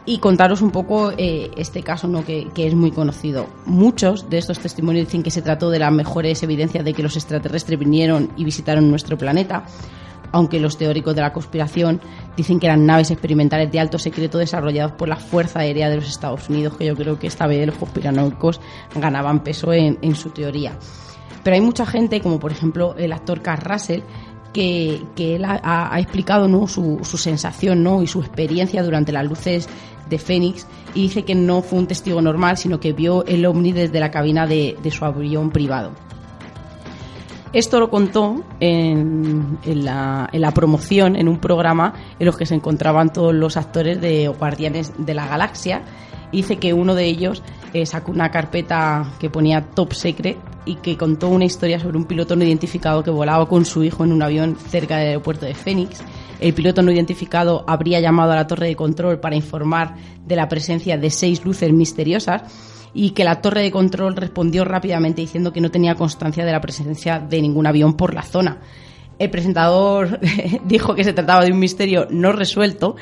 y contaros un poco eh, este caso ¿no? Que, es muy conocido. Muchos de estos testimonios dicen que se trató de las mejores evidencias de que los extraterrestres vinieron y visitaron nuestro planeta, aunque los teóricos de la conspiración dicen que eran naves experimentales de alto secreto desarrolladas por la Fuerza Aérea de los Estados Unidos, que yo creo que esta vez los conspiranoicos ganaban peso en, su teoría. Pero hay mucha gente, como por ejemplo el actor Carl Russell, que, él ha, explicado ¿no? su, su, sensación ¿no? y su experiencia durante las luces de Fénix y dice que no fue un testigo normal, sino que vio el ovni desde la cabina de, su avión privado. Esto lo contó en, en, la, en, la, promoción, en un programa en los que se encontraban todos los actores de Guardianes de la Galaxia. Dice que uno de ellos eh, sacó una carpeta que ponía Top Secret y que contó una historia sobre un piloto no identificado que volaba con su hijo en un avión cerca del aeropuerto de Phoenix. El piloto no identificado habría llamado a la torre de control para informar de la presencia de seis luces misteriosas y que la torre de control respondió rápidamente diciendo que no tenía constancia de la presencia de ningún avión por la zona. El presentador dijo que se trataba de un misterio no resuelto.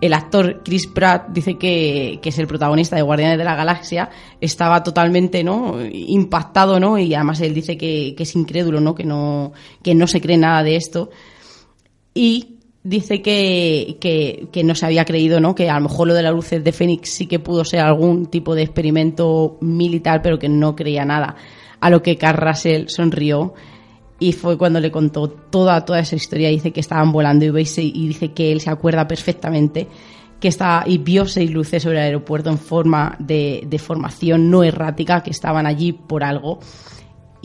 El actor Chris Pratt dice que, que, es el protagonista de Guardianes de la Galaxia, estaba totalmente ¿no? impactado, ¿no? Y además él dice que, que es incrédulo, ¿no? Que no, que no se cree nada de esto. Y dice que, que, no se había creído, ¿no? Que a lo mejor lo de las luces de Fénix sí que pudo ser algún tipo de experimento militar, pero que no creía nada. A lo que Carl Russell sonrió y fue cuando le contó toda, toda esa historia. Dice que estaban volando y, y dice que él se acuerda perfectamente que estaba y vio seis luces sobre el aeropuerto en forma de, de formación no errática que estaban allí por algo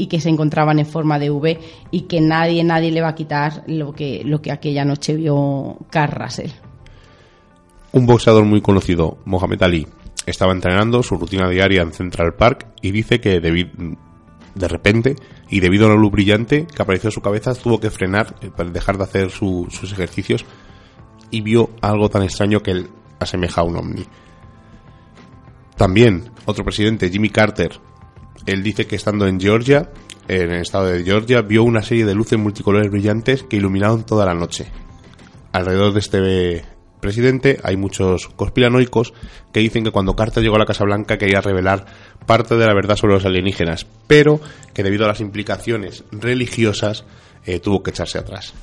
y que se encontraban en forma de V y que nadie, nadie le va a quitar lo que, lo que aquella noche vio Carl Russell. Un boxeador muy conocido, Mohamed Ali, estaba entrenando su rutina diaria en Central Park y dice que de repente y debido a la luz brillante que apareció en su cabeza tuvo que frenar eh, para dejar de hacer sus ejercicios y vio algo tan extraño que él asemeja a un ovni. También otro presidente, Jimmy Carter, él dice que estando en Georgia, en el estado de Georgia, vio una serie de luces multicolores brillantes que iluminaron toda la noche. Alrededor de este presidente hay muchos conspiranoicos que dicen que cuando Carter llegó a la Casa Blanca quería revelar parte de la verdad sobre los alienígenas, pero que debido a las implicaciones religiosas eh, tuvo que echarse atrás.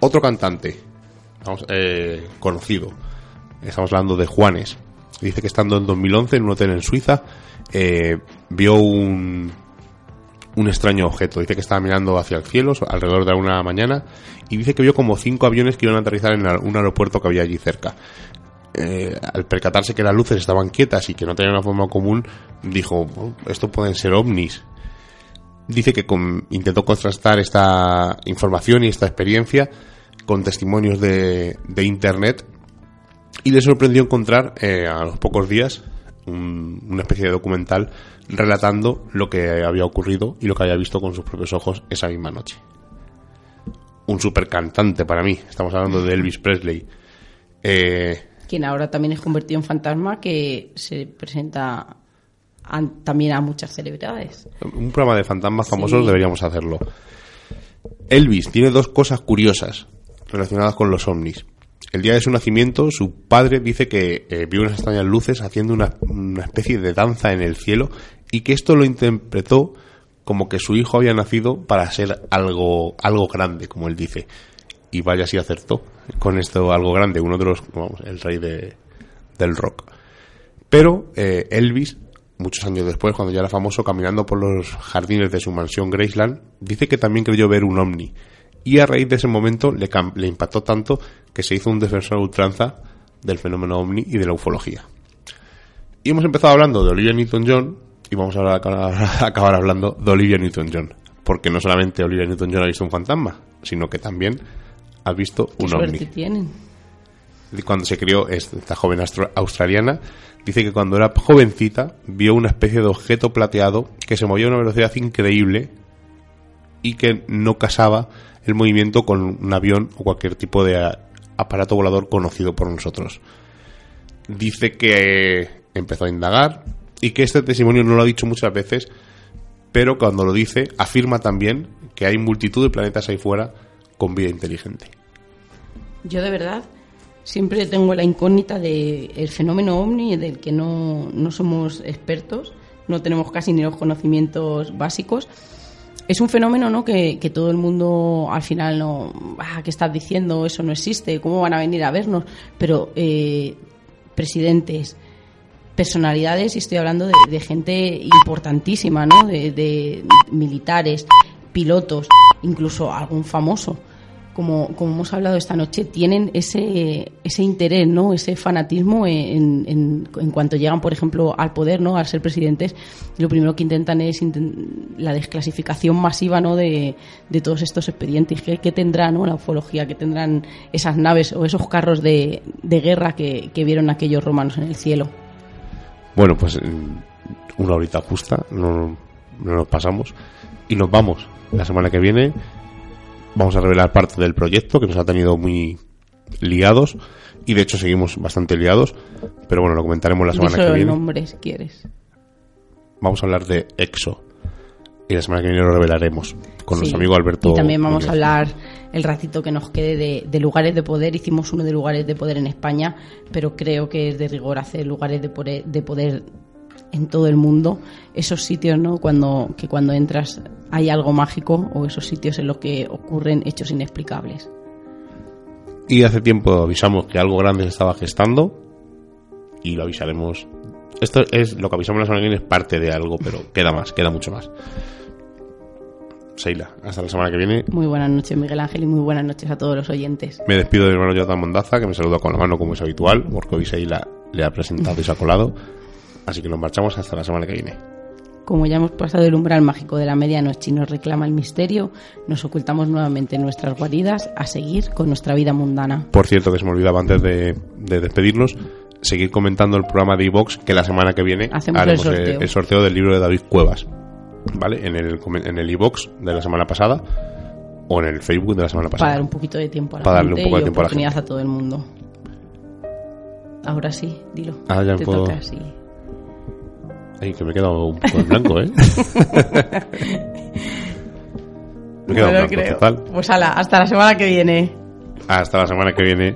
Otro cantante eh, conocido, estamos hablando de Juanes, dice que estando en 2011 en un hotel en Suiza eh, vio un, un extraño objeto. Dice que estaba mirando hacia el cielo alrededor de una mañana y dice que vio como cinco aviones que iban a aterrizar en un aeropuerto que había allí cerca. Eh, al percatarse que las luces estaban quietas y que no tenían una forma común, dijo, oh, esto pueden ser ovnis. Dice que intentó contrastar esta información y esta experiencia con testimonios de, de internet y le sorprendió encontrar eh, a los pocos días una especie de documental relatando lo que había ocurrido y lo que había visto con sus propios ojos esa misma noche. Un super cantante para mí, estamos hablando de Elvis Presley. Eh, Quien ahora también es convertido en fantasma que se presenta también a muchas celebridades. Un programa de fantasmas famosos deberíamos hacerlo. Elvis tiene dos cosas curiosas relacionadas con los ovnis. El día de su nacimiento, su padre dice que eh, vio unas extrañas luces haciendo una, especie de danza en el cielo y que esto lo interpretó como que su hijo había nacido para ser algo, algo grande, como él dice. Y vaya si acertó con esto algo grande, uno de los, vamos, el rey de, del rock. Pero eh, Elvis, muchos años después, cuando ya era famoso, caminando por los jardines de su mansión Graceland, dice que también creyó ver un ovni y a raíz de ese momento le, le impactó tanto que se hizo un defensor ultranza del fenómeno ovni y de la ufología. Y hemos empezado hablando de Olivia Newton-John y vamos a, acabar hablando de Olivia Newton-John. Porque no solamente Olivia Newton-John ha visto un fantasma, sino que también ha visto un ovni. tienen? Cuando se crió esta joven australiana, dice que cuando era jovencita vio una especie de objeto plateado que se movía a una velocidad increíble y que no casaba el movimiento con un avión o cualquier tipo de aparato volador conocido por nosotros. Dice que empezó a indagar y que este testimonio no lo ha dicho muchas veces, pero cuando lo dice afirma también que hay multitud de planetas ahí fuera con vida inteligente. Yo de verdad siempre tengo la incógnita del fenómeno ovni del que no, no somos expertos, no tenemos casi ni los conocimientos básicos es un fenómeno ¿no? que, todo el mundo al final no ah, ¿qué estás diciendo? eso no existe ¿cómo van a venir a vernos? pero eh, presidentes personalidades y estoy hablando de, gente importantísima ¿no? De, militares pilotos incluso algún famoso como, como hemos hablado esta noche, tienen ese, ese interés, ¿no? ese fanatismo en, en, en cuanto llegan, por ejemplo, al poder, ¿no? al ser presidentes. Lo primero que intentan es la desclasificación masiva ¿no? de, de todos estos expedientes. ¿Qué, qué tendrá ¿no? la ufología? ¿Qué tendrán esas naves o esos carros de, de guerra que, que vieron aquellos romanos en el cielo? Bueno, pues una horita justa, no, no nos pasamos. Y nos vamos. La semana que viene vamos a revelar parte del proyecto que nos ha tenido muy liados y de hecho seguimos bastante liados, pero bueno, lo comentaremos la semana que viene. nombre si quieres. Vamos a hablar de EXO y la semana que viene lo revelaremos con nuestro amigo Alberto. Y también vamos a hablar el ratito que nos quede de, de, lugares de poder. Hicimos uno de lugares de poder en España, pero creo que es de rigor hacer lugares de poder, de poder en todo el mundo esos sitios no cuando que cuando entras hay algo mágico o esos sitios en los que ocurren hechos inexplicables y hace tiempo avisamos que algo grande se estaba gestando y lo avisaremos esto es lo que avisamos la semana que viene es parte de algo pero queda más queda mucho más Seila, hasta la semana que viene. Muy buenas noches, Miguel Ángel, y muy buenas noches a todos los oyentes. Me despido de mi hermano Jonathan Mondaza, que me saluda con la mano como es habitual, porque hoy Seila le ha presentado y se ha colado. Así que nos marchamos hasta la semana que viene. Como ya hemos pasado el umbral mágico de la medianoche y nos reclama el misterio, nos ocultamos nuevamente en nuestras guaridas a seguir con nuestra vida mundana. Por cierto, que se me olvidaba antes de, de despedirnos, seguir comentando el programa de iVox que la semana que viene Hacemos haremos el sorteo. el sorteo del libro de David Cuevas. ¿Vale? En el en el iVox de la semana pasada o en el Facebook de la semana pasada. Para dar un poquito de tiempo a la Para darle gente un poco de y tiempo a la oportunidad a, gente. todo el mundo. Ahora sí, dilo. Ah, ya Te puedo- toca, sí. Ay, que me he quedado un poco en blanco, ¿eh? me he quedado No en blanco, creo. total. Pues ala, hasta la semana que viene. Hasta la semana que viene.